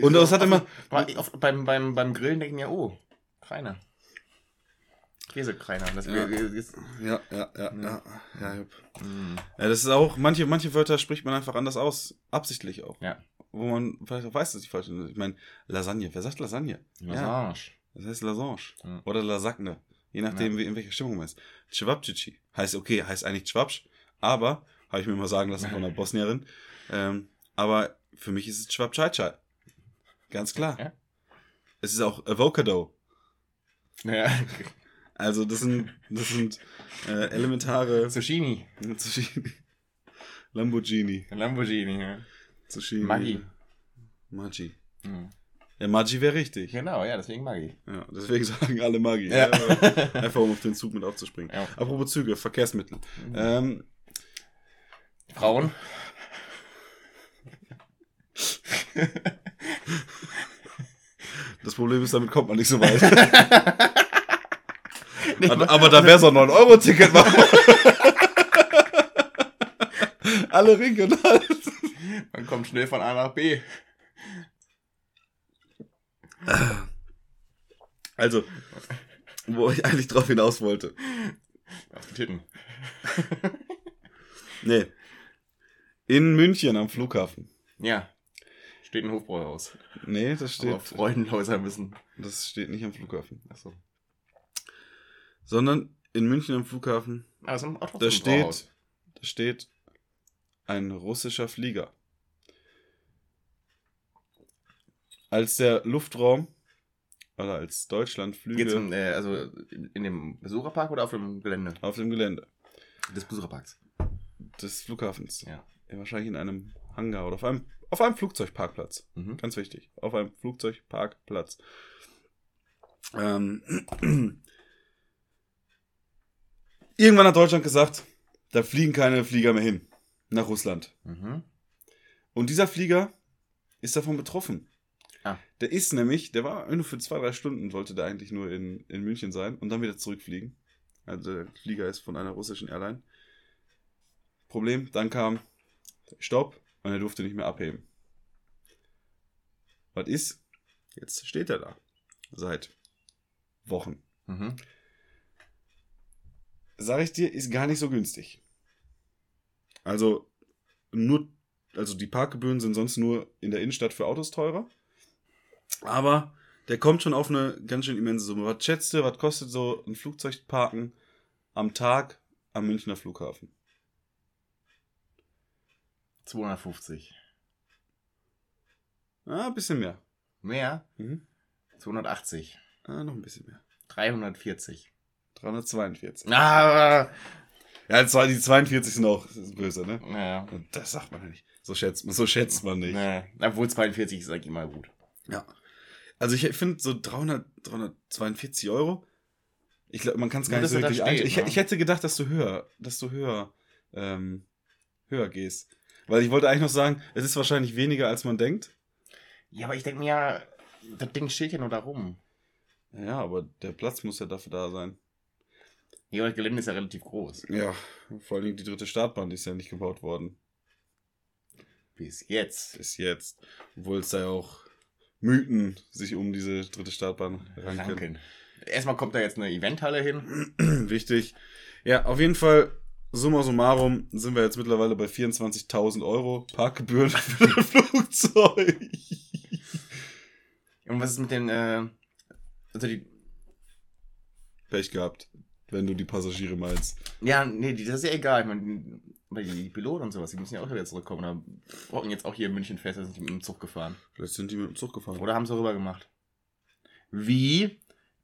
Und das hat immer- auf, beim, beim, beim Grillen denken ja, oh, Kreiner. Käsekreiner. Das, Ja. ist, Ja, ja, ja, Ja. ja, ja, mm, Ja, das ist auch, manche, manche Wörter spricht man einfach anders aus. Absichtlich auch. Ja. Wo man vielleicht auch weiß, dass die falsch sind. Ich meine, Lasagne. Wer sagt Lasagne? Lasange. Das heißt Lasange. Ja. Oder Lasagne. Je nachdem, Ja. wie, in welcher Stimmung man ist. Cevapcici. Heißt, okay, heißt eigentlich Schwabsch. Aber, habe ich mir mal sagen lassen von einer <laughs> Bosnierin. Ähm, aber für mich ist es Schwabczajczaj. Ganz klar. Ja. Es ist auch Avocado. Ja. Also das sind, das sind äh, elementare Zucchini. Zucchini. Lamborghini. Lamborghini, ja. Zucchini. Maggi. Maggi. Mhm. Ja, Maggi wäre richtig. Genau, ja, deswegen Maggi. Ja, deswegen <laughs> sagen alle Maggi. Ja. Einfach um auf den Zug mit aufzuspringen. Ja. Apropos Züge, Verkehrsmittel. Mhm. Ähm, Frauen? das Problem ist, damit kommt man nicht so weit. <laughs> aber, aber da wäre so ein 9-Euro-Ticket machen. <laughs> alle regional. Man kommt schnell von A nach B. Also, wo ich eigentlich drauf hinaus wollte. Auf die Titten. <laughs> Nee. In München am Flughafen. Ja. Steht ein Hofbräuhaus. Nee, das steht, Aber Freudenhäuser müssen. das steht nicht am Flughafen. Achso. Sondern in München am Flughafen, Also auch trotzdem da steht, da steht ein russischer Flieger. Als der Luftraum, oder als Deutschland Geht's Flüge um, äh, also in dem Besucherpark oder auf dem Gelände auf dem Gelände des Besucherparks? des Flughafens, Ja. ja, wahrscheinlich in einem Hangar oder auf einem, auf einem Flugzeugparkplatz. Mhm. Ganz wichtig. Auf einem Flugzeugparkplatz. Ähm, <clears throat> irgendwann hat Deutschland gesagt, da fliegen keine Flieger mehr hin. Nach Russland. Mhm. Und dieser Flieger ist davon betroffen. Ah. Der ist nämlich, der war nur für zwei, drei Stunden, wollte der eigentlich nur in, in München sein und dann wieder zurückfliegen. Also der Flieger ist von einer russischen Airline. Problem, dann kam Stopp und er durfte nicht mehr abheben. Was ist? Jetzt steht er da. Seit Wochen. Mhm. Sag ich dir, ist gar nicht so günstig. Also nur, also die Parkgebühren sind sonst nur in der Innenstadt für Autos teurer. Aber der kommt schon auf eine ganz schön immense Summe. Was schätzt du, was kostet so ein Flugzeugparken am Tag am Münchner Flughafen? 250. Ah, ein bisschen mehr. Mehr? Mhm. 280. Ah, noch ein bisschen mehr. 340. 342. Ah! Ja, zwar die 42 sind auch böse, ne? Naja. Das sagt man ja nicht. So schätzt man, so schätzt man nicht. Naja. Obwohl 42 ist eigentlich immer gut. Ja. Also ich finde so 300, 342 Euro. Ich glaube, man kann es gar Nur, nicht so wirklich steht, einschätzen. Ich, ne? ich hätte gedacht, dass du höher, dass du höher, ähm, höher gehst. Weil ich wollte eigentlich noch sagen, es ist wahrscheinlich weniger, als man denkt. Ja, aber ich denke mir ja, das Ding steht ja nur da rum. Ja, aber der Platz muss ja dafür da sein. Ja, das Gelände ist ja relativ groß. Ja, vor allem die dritte Startbahn die ist ja nicht gebaut worden. Bis jetzt. Bis jetzt. Obwohl es da ja auch Mythen sich um diese dritte Startbahn ranken. Ranken. Erstmal kommt da jetzt eine Eventhalle hin. <clears throat> Wichtig. Ja, auf jeden Fall, summa summarum, sind wir jetzt mittlerweile bei 24.000 Euro Parkgebühren <laughs> für ein Flugzeug. Und was ist mit den, äh, also die, Pech gehabt, wenn du die Passagiere meinst. ja, nee, das ist ja egal. Ich meine, die Piloten und sowas, die müssen ja auch wieder zurückkommen. Oder brocken jetzt auch hier in München fest, sind die mit dem Zug gefahren. Vielleicht sind die mit dem Zug gefahren. Oder haben sie rüber gemacht. Wie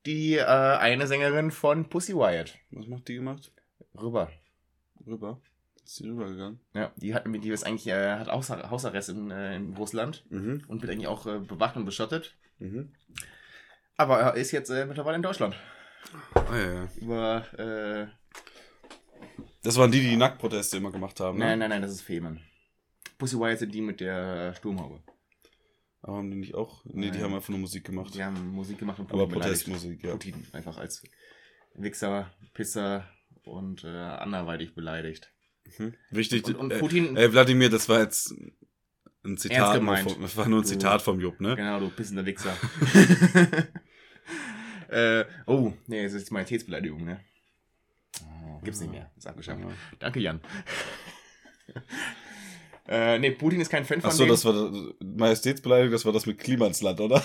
die äh, eine Sängerin von Pussy Riot. Was macht die gemacht? Rüber. Rüber. Ist sie rübergegangen? Ja, die hat die ist eigentlich äh, hat Hausar Hausarrest in, äh, in Russland Mhm. und wird eigentlich auch äh, bewacht und beschottet. Mhm. Aber er ist jetzt äh, mittlerweile in Deutschland. Ah, ja, ja. Über äh, Das waren die, die die Nacktproteste immer gemacht haben, ne? Nein, nein, nein, das ist Femen. Pussy Riot sind die mit der Sturmhaube. Aber haben die nicht auch? Nee, die Nein. haben einfach nur Musik gemacht. Die haben Musik gemacht und Aber Putin beleidigt. Protestmusik, ja. Putin einfach als Wichser, Pisser und äh, anderweitig beleidigt. Mhm. Wichtig. Und, und äh, Putin, Ey, Wladimir, das war jetzt ein Zitat. Vom, das war nur ein Du- Zitat vom Jupp, ne? genau, du pissender Wichser. <laughs> <laughs> äh, oh, nee, das ist Majestätsbeleidigung, ne? Gibt's nicht mehr, ist abgeschafft. Danke, Jan. <laughs> äh, nee, Putin ist kein Fan von Achso, denen. das war das- Majestätsbeleidigung, das war das mit Klimansland, oder?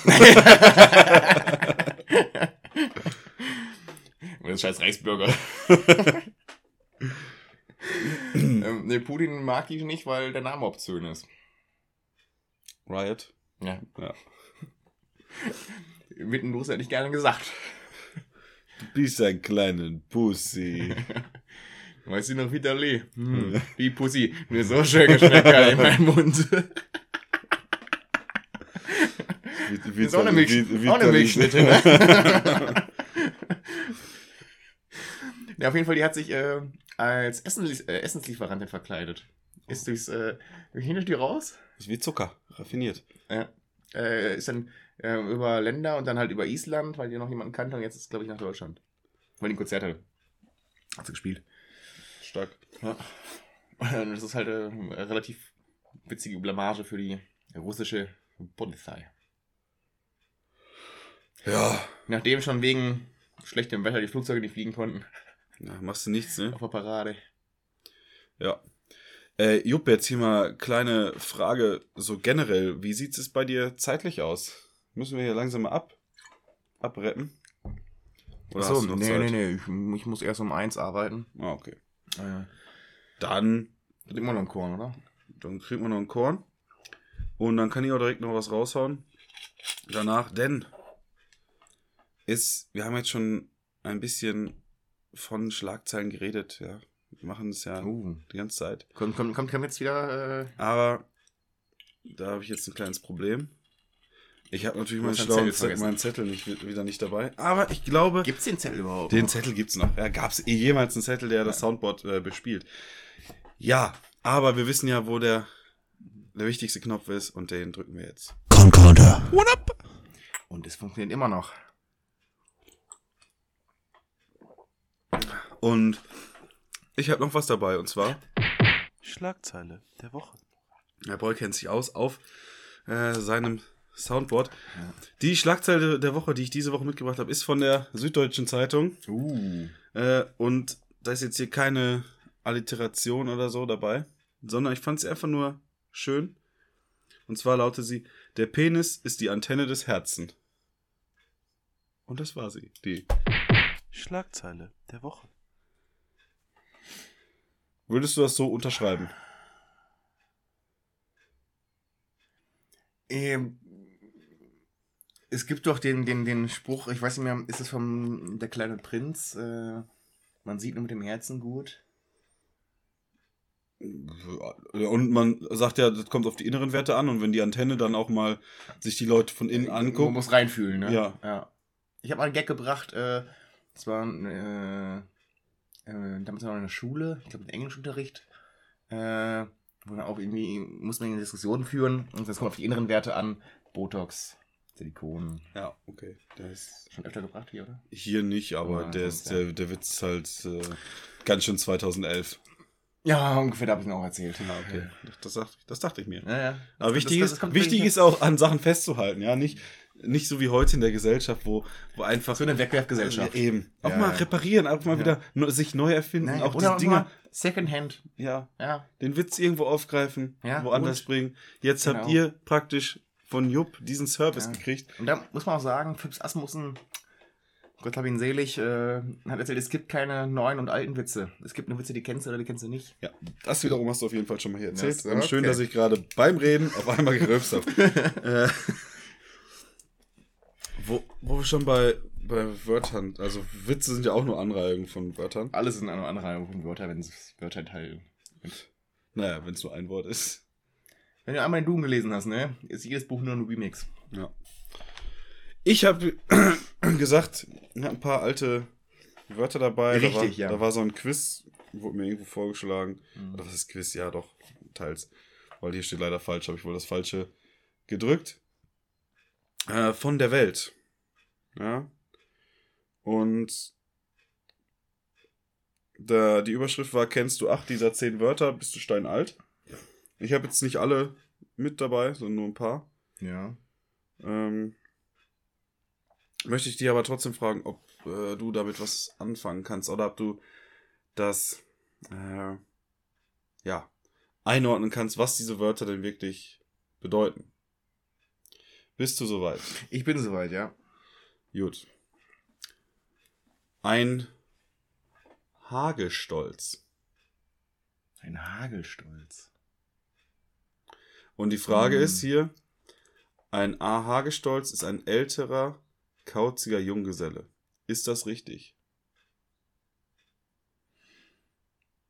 Und <laughs> das scheiß Reichsbürger. <laughs> ähm, nee, Putin mag die nicht, weil der Name obszön ist. Riot. Ja. Ja. Mitten los hätte ich gerne gesagt. Du bist ein kleiner Pussy. <laughs> Weißt du noch, wie der Lee? Hm, wie Pussy. Mir so schön geschmeckt in meinem Mund. Wie, <laughs> Ist auch eine, Milch, auch eine wie- Milchschnitte, ne? <laughs> ja, auf jeden Fall, die hat sich äh, als Essen, äh, Essenslieferantin verkleidet. Ist durchs, äh, durch hinter die raus, Ist wie Zucker, raffiniert. äh, ist dann äh, über Länder und dann halt über Island, weil die noch jemanden kannte und jetzt ist, glaube ich, nach Deutschland. Weil die ein Konzert hatte. Hat sie gespielt. Stark. Ja. Und das ist halt äh, eine relativ witzige Blamage für die russische Polizei. Ja. Nachdem schon wegen schlechtem Wetter die Flugzeuge nicht fliegen konnten, ja. Machst du nichts, ne? auf der Parade. Ja. Äh, Jupp, jetzt hier mal kleine Frage, so generell, wie sieht es bei dir zeitlich aus? Müssen wir hier langsam mal ab, abreppen? Oder noch nee, Zeit? nee, nee, ich, ich muss erst um eins arbeiten. Ah, okay. Äh, Dann, wird immer noch ein Korn, oder? dann kriegen wir noch einen Korn. Und dann kann ich auch direkt noch was raushauen. Danach, denn ist, wir haben jetzt schon ein bisschen von Schlagzeilen geredet, ja. Wir machen es ja Uh. die ganze Zeit. Kommt, kommt, kommt, kommt jetzt wieder. Äh, Aber da habe ich jetzt ein kleines Problem. Ich habe natürlich meinen schlauen Zettel Zettel, meinen Zettel nicht, wieder nicht dabei. Aber ich glaube, gibt's den Zettel überhaupt? den? Zettel gibt's noch. Ja, gab es eh jemals einen Zettel, der das Soundboard äh, bespielt? Ja, aber wir wissen ja, wo der, der wichtigste Knopf ist und den drücken wir jetzt. Concorder. Und es funktioniert immer noch. Und ich habe noch was dabei und zwar, Schlagzeile der Woche. der Boy kennt sich aus auf äh, seinem Soundboard. Die Schlagzeile der Woche, die ich diese Woche mitgebracht habe, ist von der Süddeutschen Zeitung. Uh. Äh, und da ist jetzt hier keine Alliteration oder so dabei, sondern ich fand sie einfach nur schön. Und zwar lautet sie, der Penis ist die Antenne des Herzen. Und das war sie, die. Schlagzeile der Woche. Würdest du das so unterschreiben? Ähm, es gibt doch den, den, den Spruch, ich weiß nicht mehr, ist es vom Der kleine Prinz? Äh, man sieht nur mit dem Herzen gut. Und man sagt ja, das kommt auf die inneren Werte an und wenn die Antenne dann auch mal sich die Leute von innen Man anguckt. muss reinfühlen, ne? Ja. ja. Ich habe mal einen Gag gebracht, äh, das war äh, äh, damals noch in der Schule, ich glaube im Englischunterricht, äh, wo dann auch irgendwie, muss man eine Diskussion führen und das kommt auf die inneren Werte an. Botox, Silikon. Ja, okay. Der ist Schon öfter gebracht hier, oder? hier nicht, aber Ja, der, ist, der, der Witz ist halt äh, ganz schön 2011. Ja, ungefähr, da habe ich ihn auch erzählt. Ja, okay. Das, dachte, das dachte ich mir. Ja, ja. Aber Das- wichtig, das- das ist, wichtig ist auch, an Sachen festzuhalten, ja. Nicht, nicht so wie heute in der Gesellschaft, wo, wo einfach. so eine Wegwerfgesellschaft. Ja, eben. Auch Ja, mal reparieren, auch mal Ja. wieder sich neu erfinden, Nein, auch oder diese Dinger, mal Secondhand. ja, Ja. den Witz irgendwo aufgreifen, Ja, woanders gut. bringen. Jetzt habt Genau. ihr praktisch von Jupp diesen Service Ja. gekriegt. Und da muss man auch sagen, Fips Asmussen, Gott hab ihn selig, äh, hat erzählt, es gibt keine neuen und alten Witze. Es gibt nur Witze, die kennst du oder die kennst du nicht. Ja, das wiederum hast du auf jeden Fall schon mal hier erzählt. Das- Und schön, okay. dass ich gerade beim Reden auf einmal gerülpst habe. <laughs> äh, wo, wo wir schon bei, bei Wörtern, also Witze sind ja auch nur Anreihungen von Wörtern. Alles sind eine andere von Wörter, wenn es Wörter teilen. Naja, wenn es nur ein Wort ist. Wenn du einmal den Doom gelesen hast, ne, ist jedes Buch nur ein Remix. Ja. Ich habe <clears throat> gesagt, ich habe ein paar alte Wörter dabei. da war, Richtig, ja. Da war so ein Quiz, wurde mir irgendwo vorgeschlagen. Mhm. Oder was ist Quiz? Ja, doch, teils. Weil hier steht leider falsch, habe ich wohl das Falsche gedrückt. Äh, von der Welt. Ja. Und da, die Überschrift war, kennst du acht dieser zehn Wörter, bist du steinalt. Ich habe jetzt nicht alle mit dabei, sondern nur ein paar. Ja. Ähm, möchte ich dich aber trotzdem fragen, ob äh, du damit was anfangen kannst oder ob du das äh, ja einordnen kannst, was diese Wörter denn wirklich bedeuten. Bist du soweit? Ich bin soweit, ja. Gut. Ein Hagestolz. Ein Hagelstolz. Und die Frage Hm. ist hier, ein A-Hagestolz ist ein älterer, kauziger Junggeselle. Ist das richtig?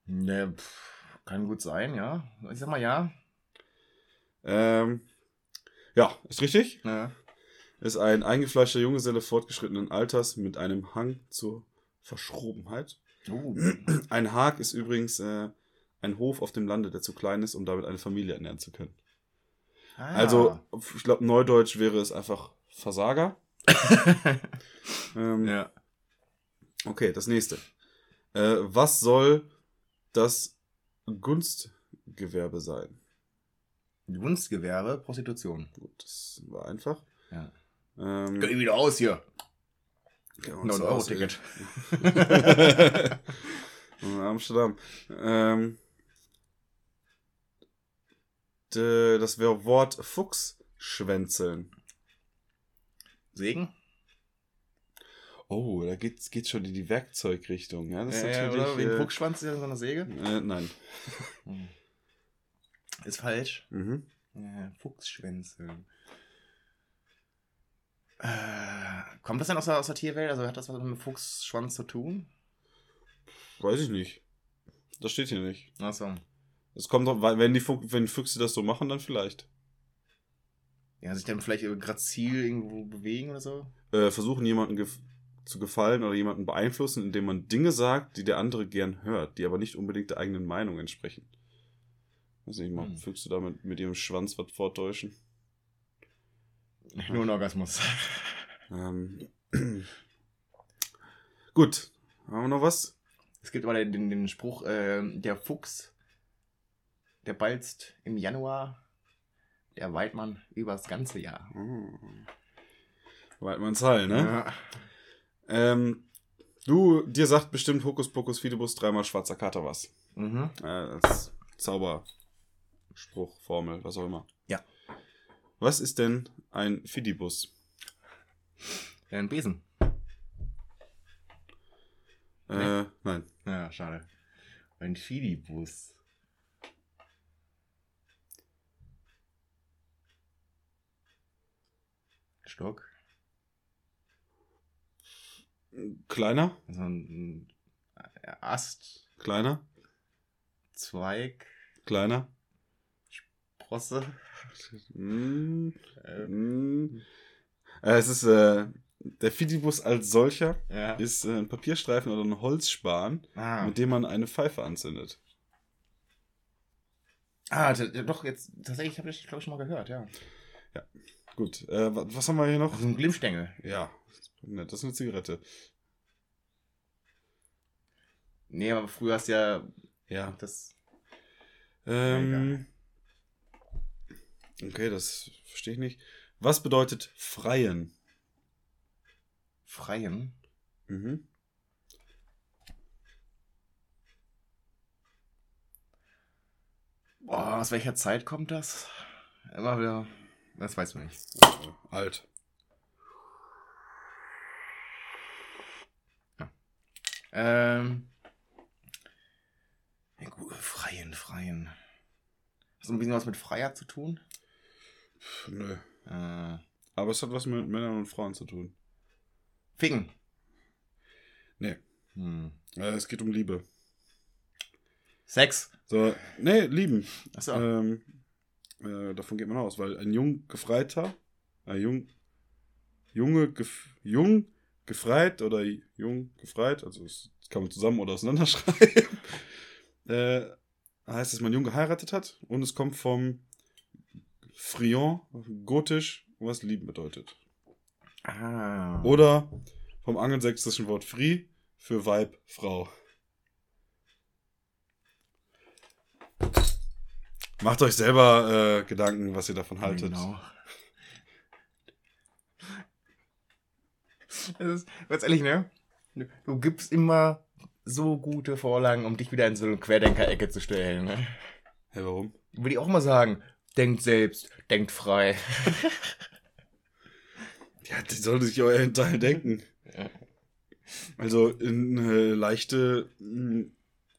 Ne, pff, kann gut sein, ja. Ich sag mal ja. Ähm, ja, ist richtig. ja. Ist ein eingefleischter Junggeselle fortgeschrittenen Alters mit einem Hang zur Verschrobenheit. Uh. Ein Hag ist übrigens äh, ein Hof auf dem Lande, der zu klein ist, um damit eine Familie ernähren zu können. Ah. Also, ich glaube, Neudeutsch wäre es einfach Versager. <laughs> ähm, ja. Okay, das nächste. Äh, was soll das Gunstgewerbe sein? Gunstgewerbe, Prostitution. Gut, das war einfach. Ja. Ähm, Geh wieder aus hier. können wir uns 9 Euro auswählen. Ticket. <laughs> In Amsterdam. Ähm, d- das Wort Fuchsschwänzeln. Segen? Oh, da geht's, geht's schon in die Werkzeugrichtung. Ja, das ist ja, natürlich. oder? Wie ein äh, Fuchsschwanz in so einer Säge? äh, nein. Ist falsch. Mhm. Ja, Fuchsschwänze. Äh, kommt das denn aus der, aus der Tierwelt? Also hat das was mit Fuchsschwanz zu tun? Weiß ich nicht. Das steht hier nicht. Achso. Es kommt doch, wenn die wenn Füchse das so machen, dann vielleicht. Ja, sich dann vielleicht grazil irgendwo bewegen oder so? Äh, versuchen jemanden gef zu gefallen oder jemanden beeinflussen, indem man Dinge sagt, die der andere gern hört, die aber nicht unbedingt der eigenen Meinung entsprechen. Weiß nicht mal, Hm. Füchse damit mit ihrem Schwanz was vortäuschen. Nur ein Orgasmus. Ähm. Gut. Haben wir noch was? Es gibt aber den, den Spruch, äh, der Fuchs, der balzt im Januar, der Weidmann übers ganze Jahr. Oh. Weidmanns Hall, ne? Ja. Ähm, du, dir sagt bestimmt Hokuspokus Fidibus dreimal schwarzer Kater was. Mhm. Äh, das Zauberspruch, Formel, was auch immer. Ja. Was ist denn ein Fidibus? Ein Besen. Äh, nein. Ja, schade. Ein Fidibus. Stock. Kleiner? Also ein Ast, Kleiner? Zweig, Kleiner? Sprosse. Mm, Äh, mm. Äh, es ist, äh, der Fidibus als solcher ja. ist äh, ein Papierstreifen oder ein Holzspan, Ah, mit dem man eine Pfeife anzündet. ah doch, jetzt, tatsächlich habe ich, glaube ich, schon mal gehört, ja. Gut, äh, wa- was haben wir hier noch? So ein Glimmstängel. Ja, nett, das ist eine Zigarette. Nee, aber früher hast du ja Ja. das. Ähm, okay, das verstehe ich nicht. Was bedeutet freien? Freien. Mhm. Boah, aus welcher Zeit kommt das? Immer wieder. Das weißt du nicht. Äh, alt. Ähm. Ja, gut, freien, freien. Hast du ein bisschen was mit Freier zu tun? Nö. Äh, Aber es hat was mit Männern und Frauen zu tun. Ficken. Nee. Hm. Äh, es geht um Liebe. Sex. So, nee, lieben. Achso. Ähm, äh, davon geht man aus, weil ein jung gefreiter, ein jung, junge, gef, jung gefreit oder jung gefreit, also das kann man zusammen oder auseinanderschreiben, <laughs> äh, heißt, dass man jung geheiratet hat und es kommt vom Frion, gotisch, was lieben bedeutet. ah. Oder vom angelsächsischen Wort Fri für Weib, Frau. Macht euch selber äh, Gedanken, was ihr davon haltet. Genau. Das ist, ganz ehrlich, ne? Du, gibst immer so gute Vorlagen, um dich wieder in so eine Querdenker-Ecke zu stellen, ne? Hä, warum? Würde ich auch mal sagen, denkt selbst, denkt frei. <laughs> Ja, die sollte sich euer Teil denken. Ja. Also in äh, leichte, mh,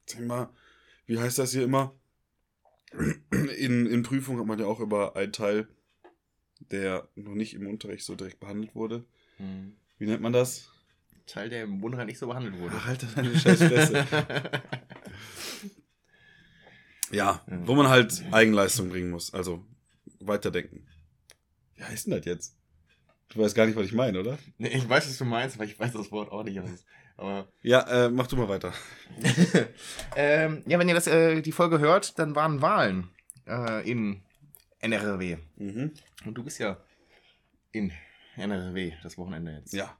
sag mal, wie heißt das hier immer? In, in Prüfung hat man ja auch über einen Teil, der noch nicht im Unterricht so direkt behandelt wurde. Hm. Wie nennt man das? Teil, der im Bundesrat nicht so behandelt wurde. Ach, Alter, deine scheiß Fresse. <laughs> ja, Ja. wo man halt Eigenleistung bringen muss. Also weiterdenken. Wie heißt denn das jetzt? Du weißt gar nicht, was ich meine, oder? nee, ich weiß, was du meinst, aber ich weiß das Wort auch nicht. Aber Ja, äh, mach du mal weiter. <laughs> ähm, ja, wenn ihr das, äh, die Folge hört, dann waren Wahlen äh, in NRW. Mhm. Und du bist ja in NRW das Wochenende jetzt. Ja.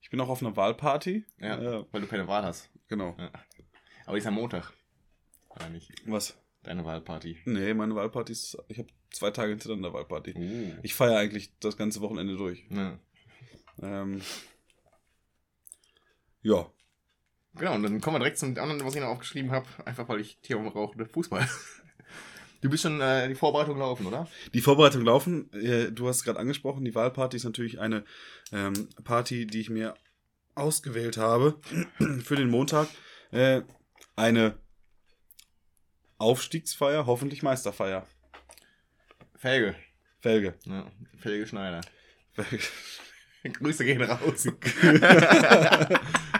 Ich bin auch auf einer Wahlparty. Ja, Ja, weil du keine Wahl hast. genau. Ja. Aber die ist am Montag. Oder nicht? Was? Deine Wahlparty. Nee, meine Wahlparty ist. Ich habe zwei Tage hintereinander Wahlparty. Uh. Ich feiere eigentlich das ganze Wochenende durch. Ja. Ähm, ja. Genau, und dann kommen wir direkt zum anderen, was ich noch aufgeschrieben habe. Einfach weil ich Thema rauche, Fußball. <laughs> Du bist schon äh, die Vorbereitung laufen, oder? Die Vorbereitungen laufen. Äh, Du hast gerade angesprochen, die Wahlparty ist natürlich eine ähm, Party, die ich mir ausgewählt habe <clears throat> für den Montag. Äh, eine Aufstiegsfeier, hoffentlich Meisterfeier. Felge. Felge. Ja, Felge Schneider. Felge. <laughs> <laughs> Grüße gehen raus.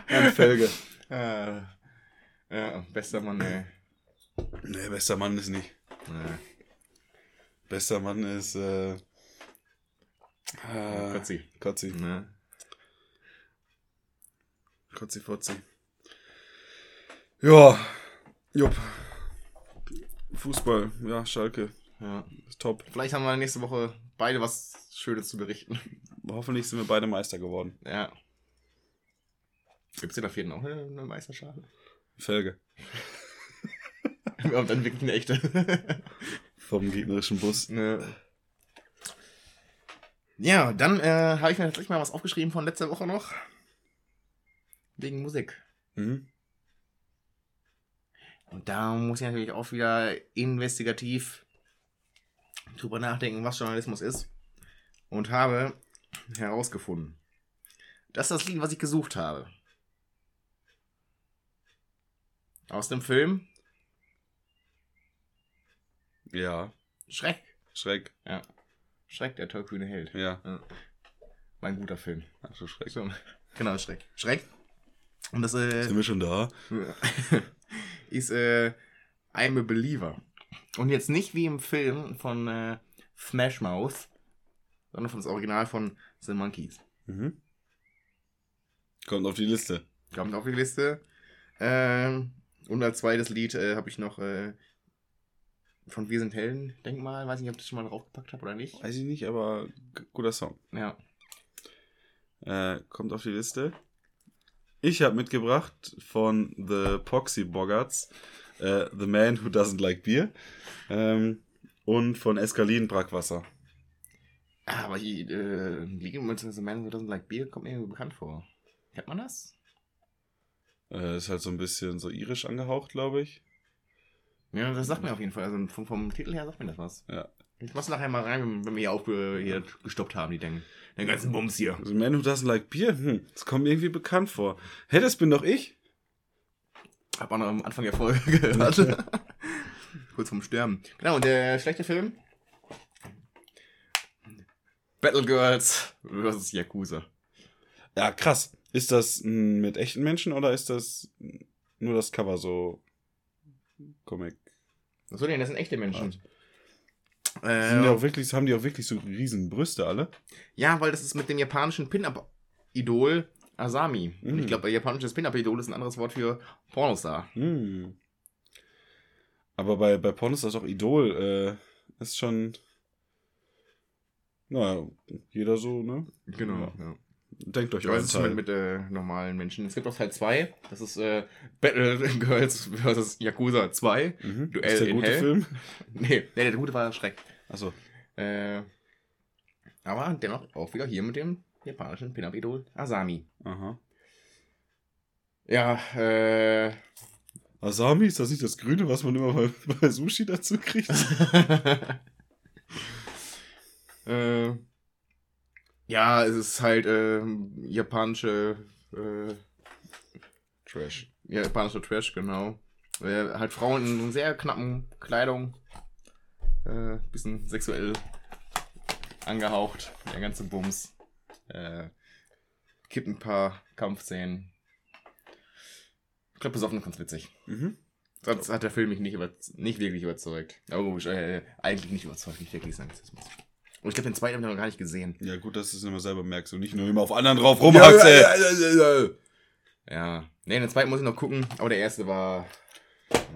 An Felge. <laughs> äh, ja, bester Mann, ey. Nee, bester Mann ist nicht. Ja. Bester Mann ist äh, äh, Kotzi. Kotzi. Ne? Kotzi Fotzi. Ja, jupp. Fußball, ja, Schalke, Ja. ist top. Vielleicht haben wir nächste Woche beide was Schönes zu berichten. Hoffentlich sind wir beide Meister geworden. Ja. Gibt es in der vierten auch eine, eine Meisterschaft? Felge. Und dann wirklich eine echte. Vom gegnerischen Bus. ne. Ja, dann äh, habe ich mir tatsächlich mal was aufgeschrieben von letzter Woche noch. Wegen Musik. Mhm. Und da muss ich natürlich auch wieder investigativ drüber nachdenken, was Journalismus ist. Und habe herausgefunden, dass das Lied, was ich gesucht habe, aus dem Film Ja, Schreck. Schreck. Schreck, der tollkühne Held. Ja, Mein guter Film. ach so Schreck. So, genau, Schreck. Schreck. Und das äh, Sind wir schon da? <laughs> ist äh, I'm a Believer. Und jetzt nicht wie im Film von äh, Smash Mouth, sondern von das Original von The Monkeys. Mhm. Kommt auf die Liste. Kommt auf die Liste. Ähm, und als zweites Lied äh, habe ich noch äh, von Wir sind Helden, Denkmal. Weiß nicht, ob ich das schon mal draufgepackt habe oder nicht. Weiß ich nicht, aber guter Song. Ja. Äh, kommt auf die Liste. Ich habe mitgebracht von The Poxy Boggarts äh, The Man Who Doesn't Like Beer ähm, und von Eskalin Brackwasser. Ah, aber die äh, Liga mit The Man Who Doesn't Like Beer kommt mir irgendwie bekannt vor. Kennt man das? Äh, ist halt so ein bisschen so irisch angehaucht, glaube ich. Ja, das sagt mir auf jeden Fall. Also vom, vom Titel her sagt mir das was. Ja. Ich mach's nachher mal rein, wenn wir hier auch äh, hier gestoppt haben, die denken. Den ganzen Bums hier. The Man Who Doesn't Like Beer, hm, das kommt mir irgendwie bekannt vor. Hä, das bin doch ich? Hab man noch am Anfang der Folge <laughs> gehört. <laughs> Kurz vorm Sterben. Genau, und der schlechte Film? Battle Girls vs. Yakuza. Ja, krass. Ist das mit echten Menschen oder ist das nur das Cover so Comic? Soll denn, das sind echte Menschen. Sind die Äh, auch wirklich, haben die auch wirklich so riesen Brüste alle? ja, weil das ist mit dem japanischen Pin-Up-Idol Asami. Und Mhm. ich glaube, japanisches Pin-Up-Idol ist ein anderes Wort für Pornostar. Hm. Aber bei, bei Porn ist auch Idol, äh, ist schon. Naja, jeder so, ne? Genau, Ja. ja. Denkt euch euren Teil. mit, mit äh, normalen Menschen. Es gibt auch Teil 2. Das ist äh, Battle <laughs> Girls vs. Yakuza 2. mhm. Duell ist der in gute Hell. Film? <laughs> Nee, nee, der gute war Schreck. Achso. Äh, aber dennoch auch wieder hier mit dem japanischen Pin-Up-Idol Asami. Aha. Ja, äh. Asami, ist das nicht das Grüne, was man immer bei, <laughs> bei Sushi dazu kriegt? <laughs> äh, ja, es ist halt äh, japanische äh, Trash. Ja, japanischer Trash, genau. Äh, halt Frauen in sehr knappen Kleidung. Äh, bisschen sexuell angehaucht. Der ganze Bums. Äh, Gibt ein paar Kampfszenen. Ich glaube, besoffen ganz witzig. Mhm. Sonst hat der Film mich nicht, über, nicht wirklich überzeugt. Oh, äh, eigentlich nicht überzeugt, nicht wirklich Sexismus. Und ich glaube, den zweiten habe ich noch gar nicht gesehen. Ja, gut, dass du es immer selber merkst und nicht nur immer auf anderen drauf rumhackst, ey. Ja. Nee, den zweiten muss ich noch gucken, aber der erste war.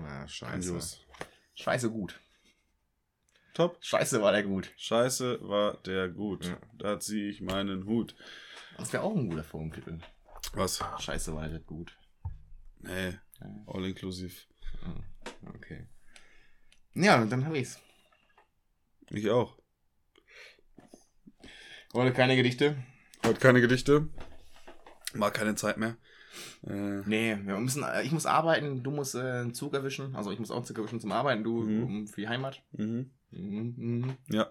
Ah, scheiße. Scheiße gut. Top. Scheiße war der gut. Scheiße war der gut. Ja. Da ziehe ich meinen Hut. Das wäre auch ein guter Folgentitel. Was? Scheiße war der gut. Nee, all inklusiv. Okay. Ja, dann habe ich's. Ich auch. Heute keine Gedichte. Heute keine Gedichte. War keine Zeit mehr. Äh, Nee, wir müssen, ich muss arbeiten, du musst äh, einen Zug erwischen. Also ich muss auch einen Zug erwischen zum Arbeiten, du Mhm. um, für die Heimat. mhm. Mhm. Ja.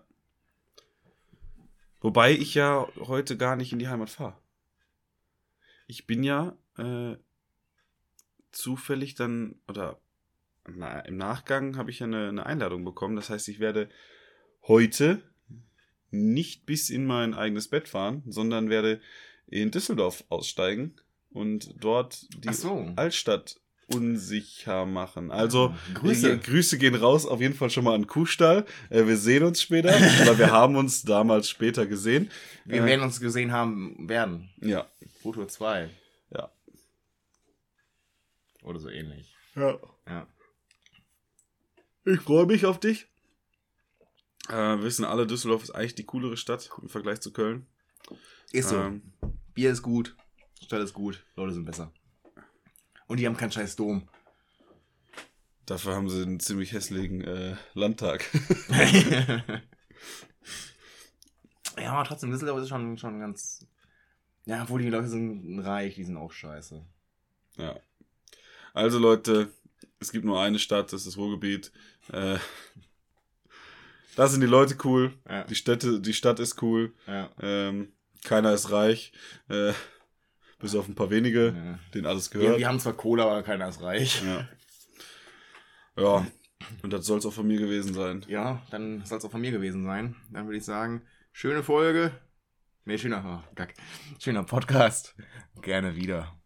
Wobei ich ja heute gar nicht in die Heimat fahre. Ich bin ja äh, zufällig dann, oder na, im Nachgang habe ich ja eine, eine Einladung bekommen. Das heißt, ich werde heute nicht bis in mein eigenes Bett fahren, sondern werde in Düsseldorf aussteigen und dort die so. Altstadt unsicher machen. Also Grüße. äh, Grüße gehen raus, auf jeden Fall schon mal an Kuhstall. Äh, wir sehen uns später, <laughs> oder wir haben uns damals später gesehen. Wir Äh, werden uns gesehen haben werden. Ja. Foto 2. Ja. Oder so ähnlich. Ja. Ja. Ich freue mich auf dich. Äh, wir wissen alle, Düsseldorf ist eigentlich die coolere Stadt im Vergleich zu Köln. Ist so. Ähm, Bier ist gut. Stadt ist gut. Leute sind besser. Und die haben keinen scheiß Dom. dafür haben sie einen ziemlich hässlichen äh, Landtag. <laughs> ja, aber trotzdem, Düsseldorf ist schon, schon ganz. Ja, obwohl die Leute sind reich, die sind auch scheiße. ja. Also Leute, es gibt nur eine Stadt, das ist das Ruhrgebiet. Äh, da sind die Leute cool. Ja. Die, Städte, die Stadt ist cool. Ja. Ähm, keiner ist reich. Äh, bis auf ein paar wenige, ja. denen alles gehört. wir haben zwar Kohle, aber keiner ist reich. Ja. Ja, und das soll es auch von mir gewesen sein. Ja, dann soll es auch von mir gewesen sein. Dann würde ich sagen, schöne Folge. Nee, schöner, oh, Gack. schöner Podcast. Gerne wieder.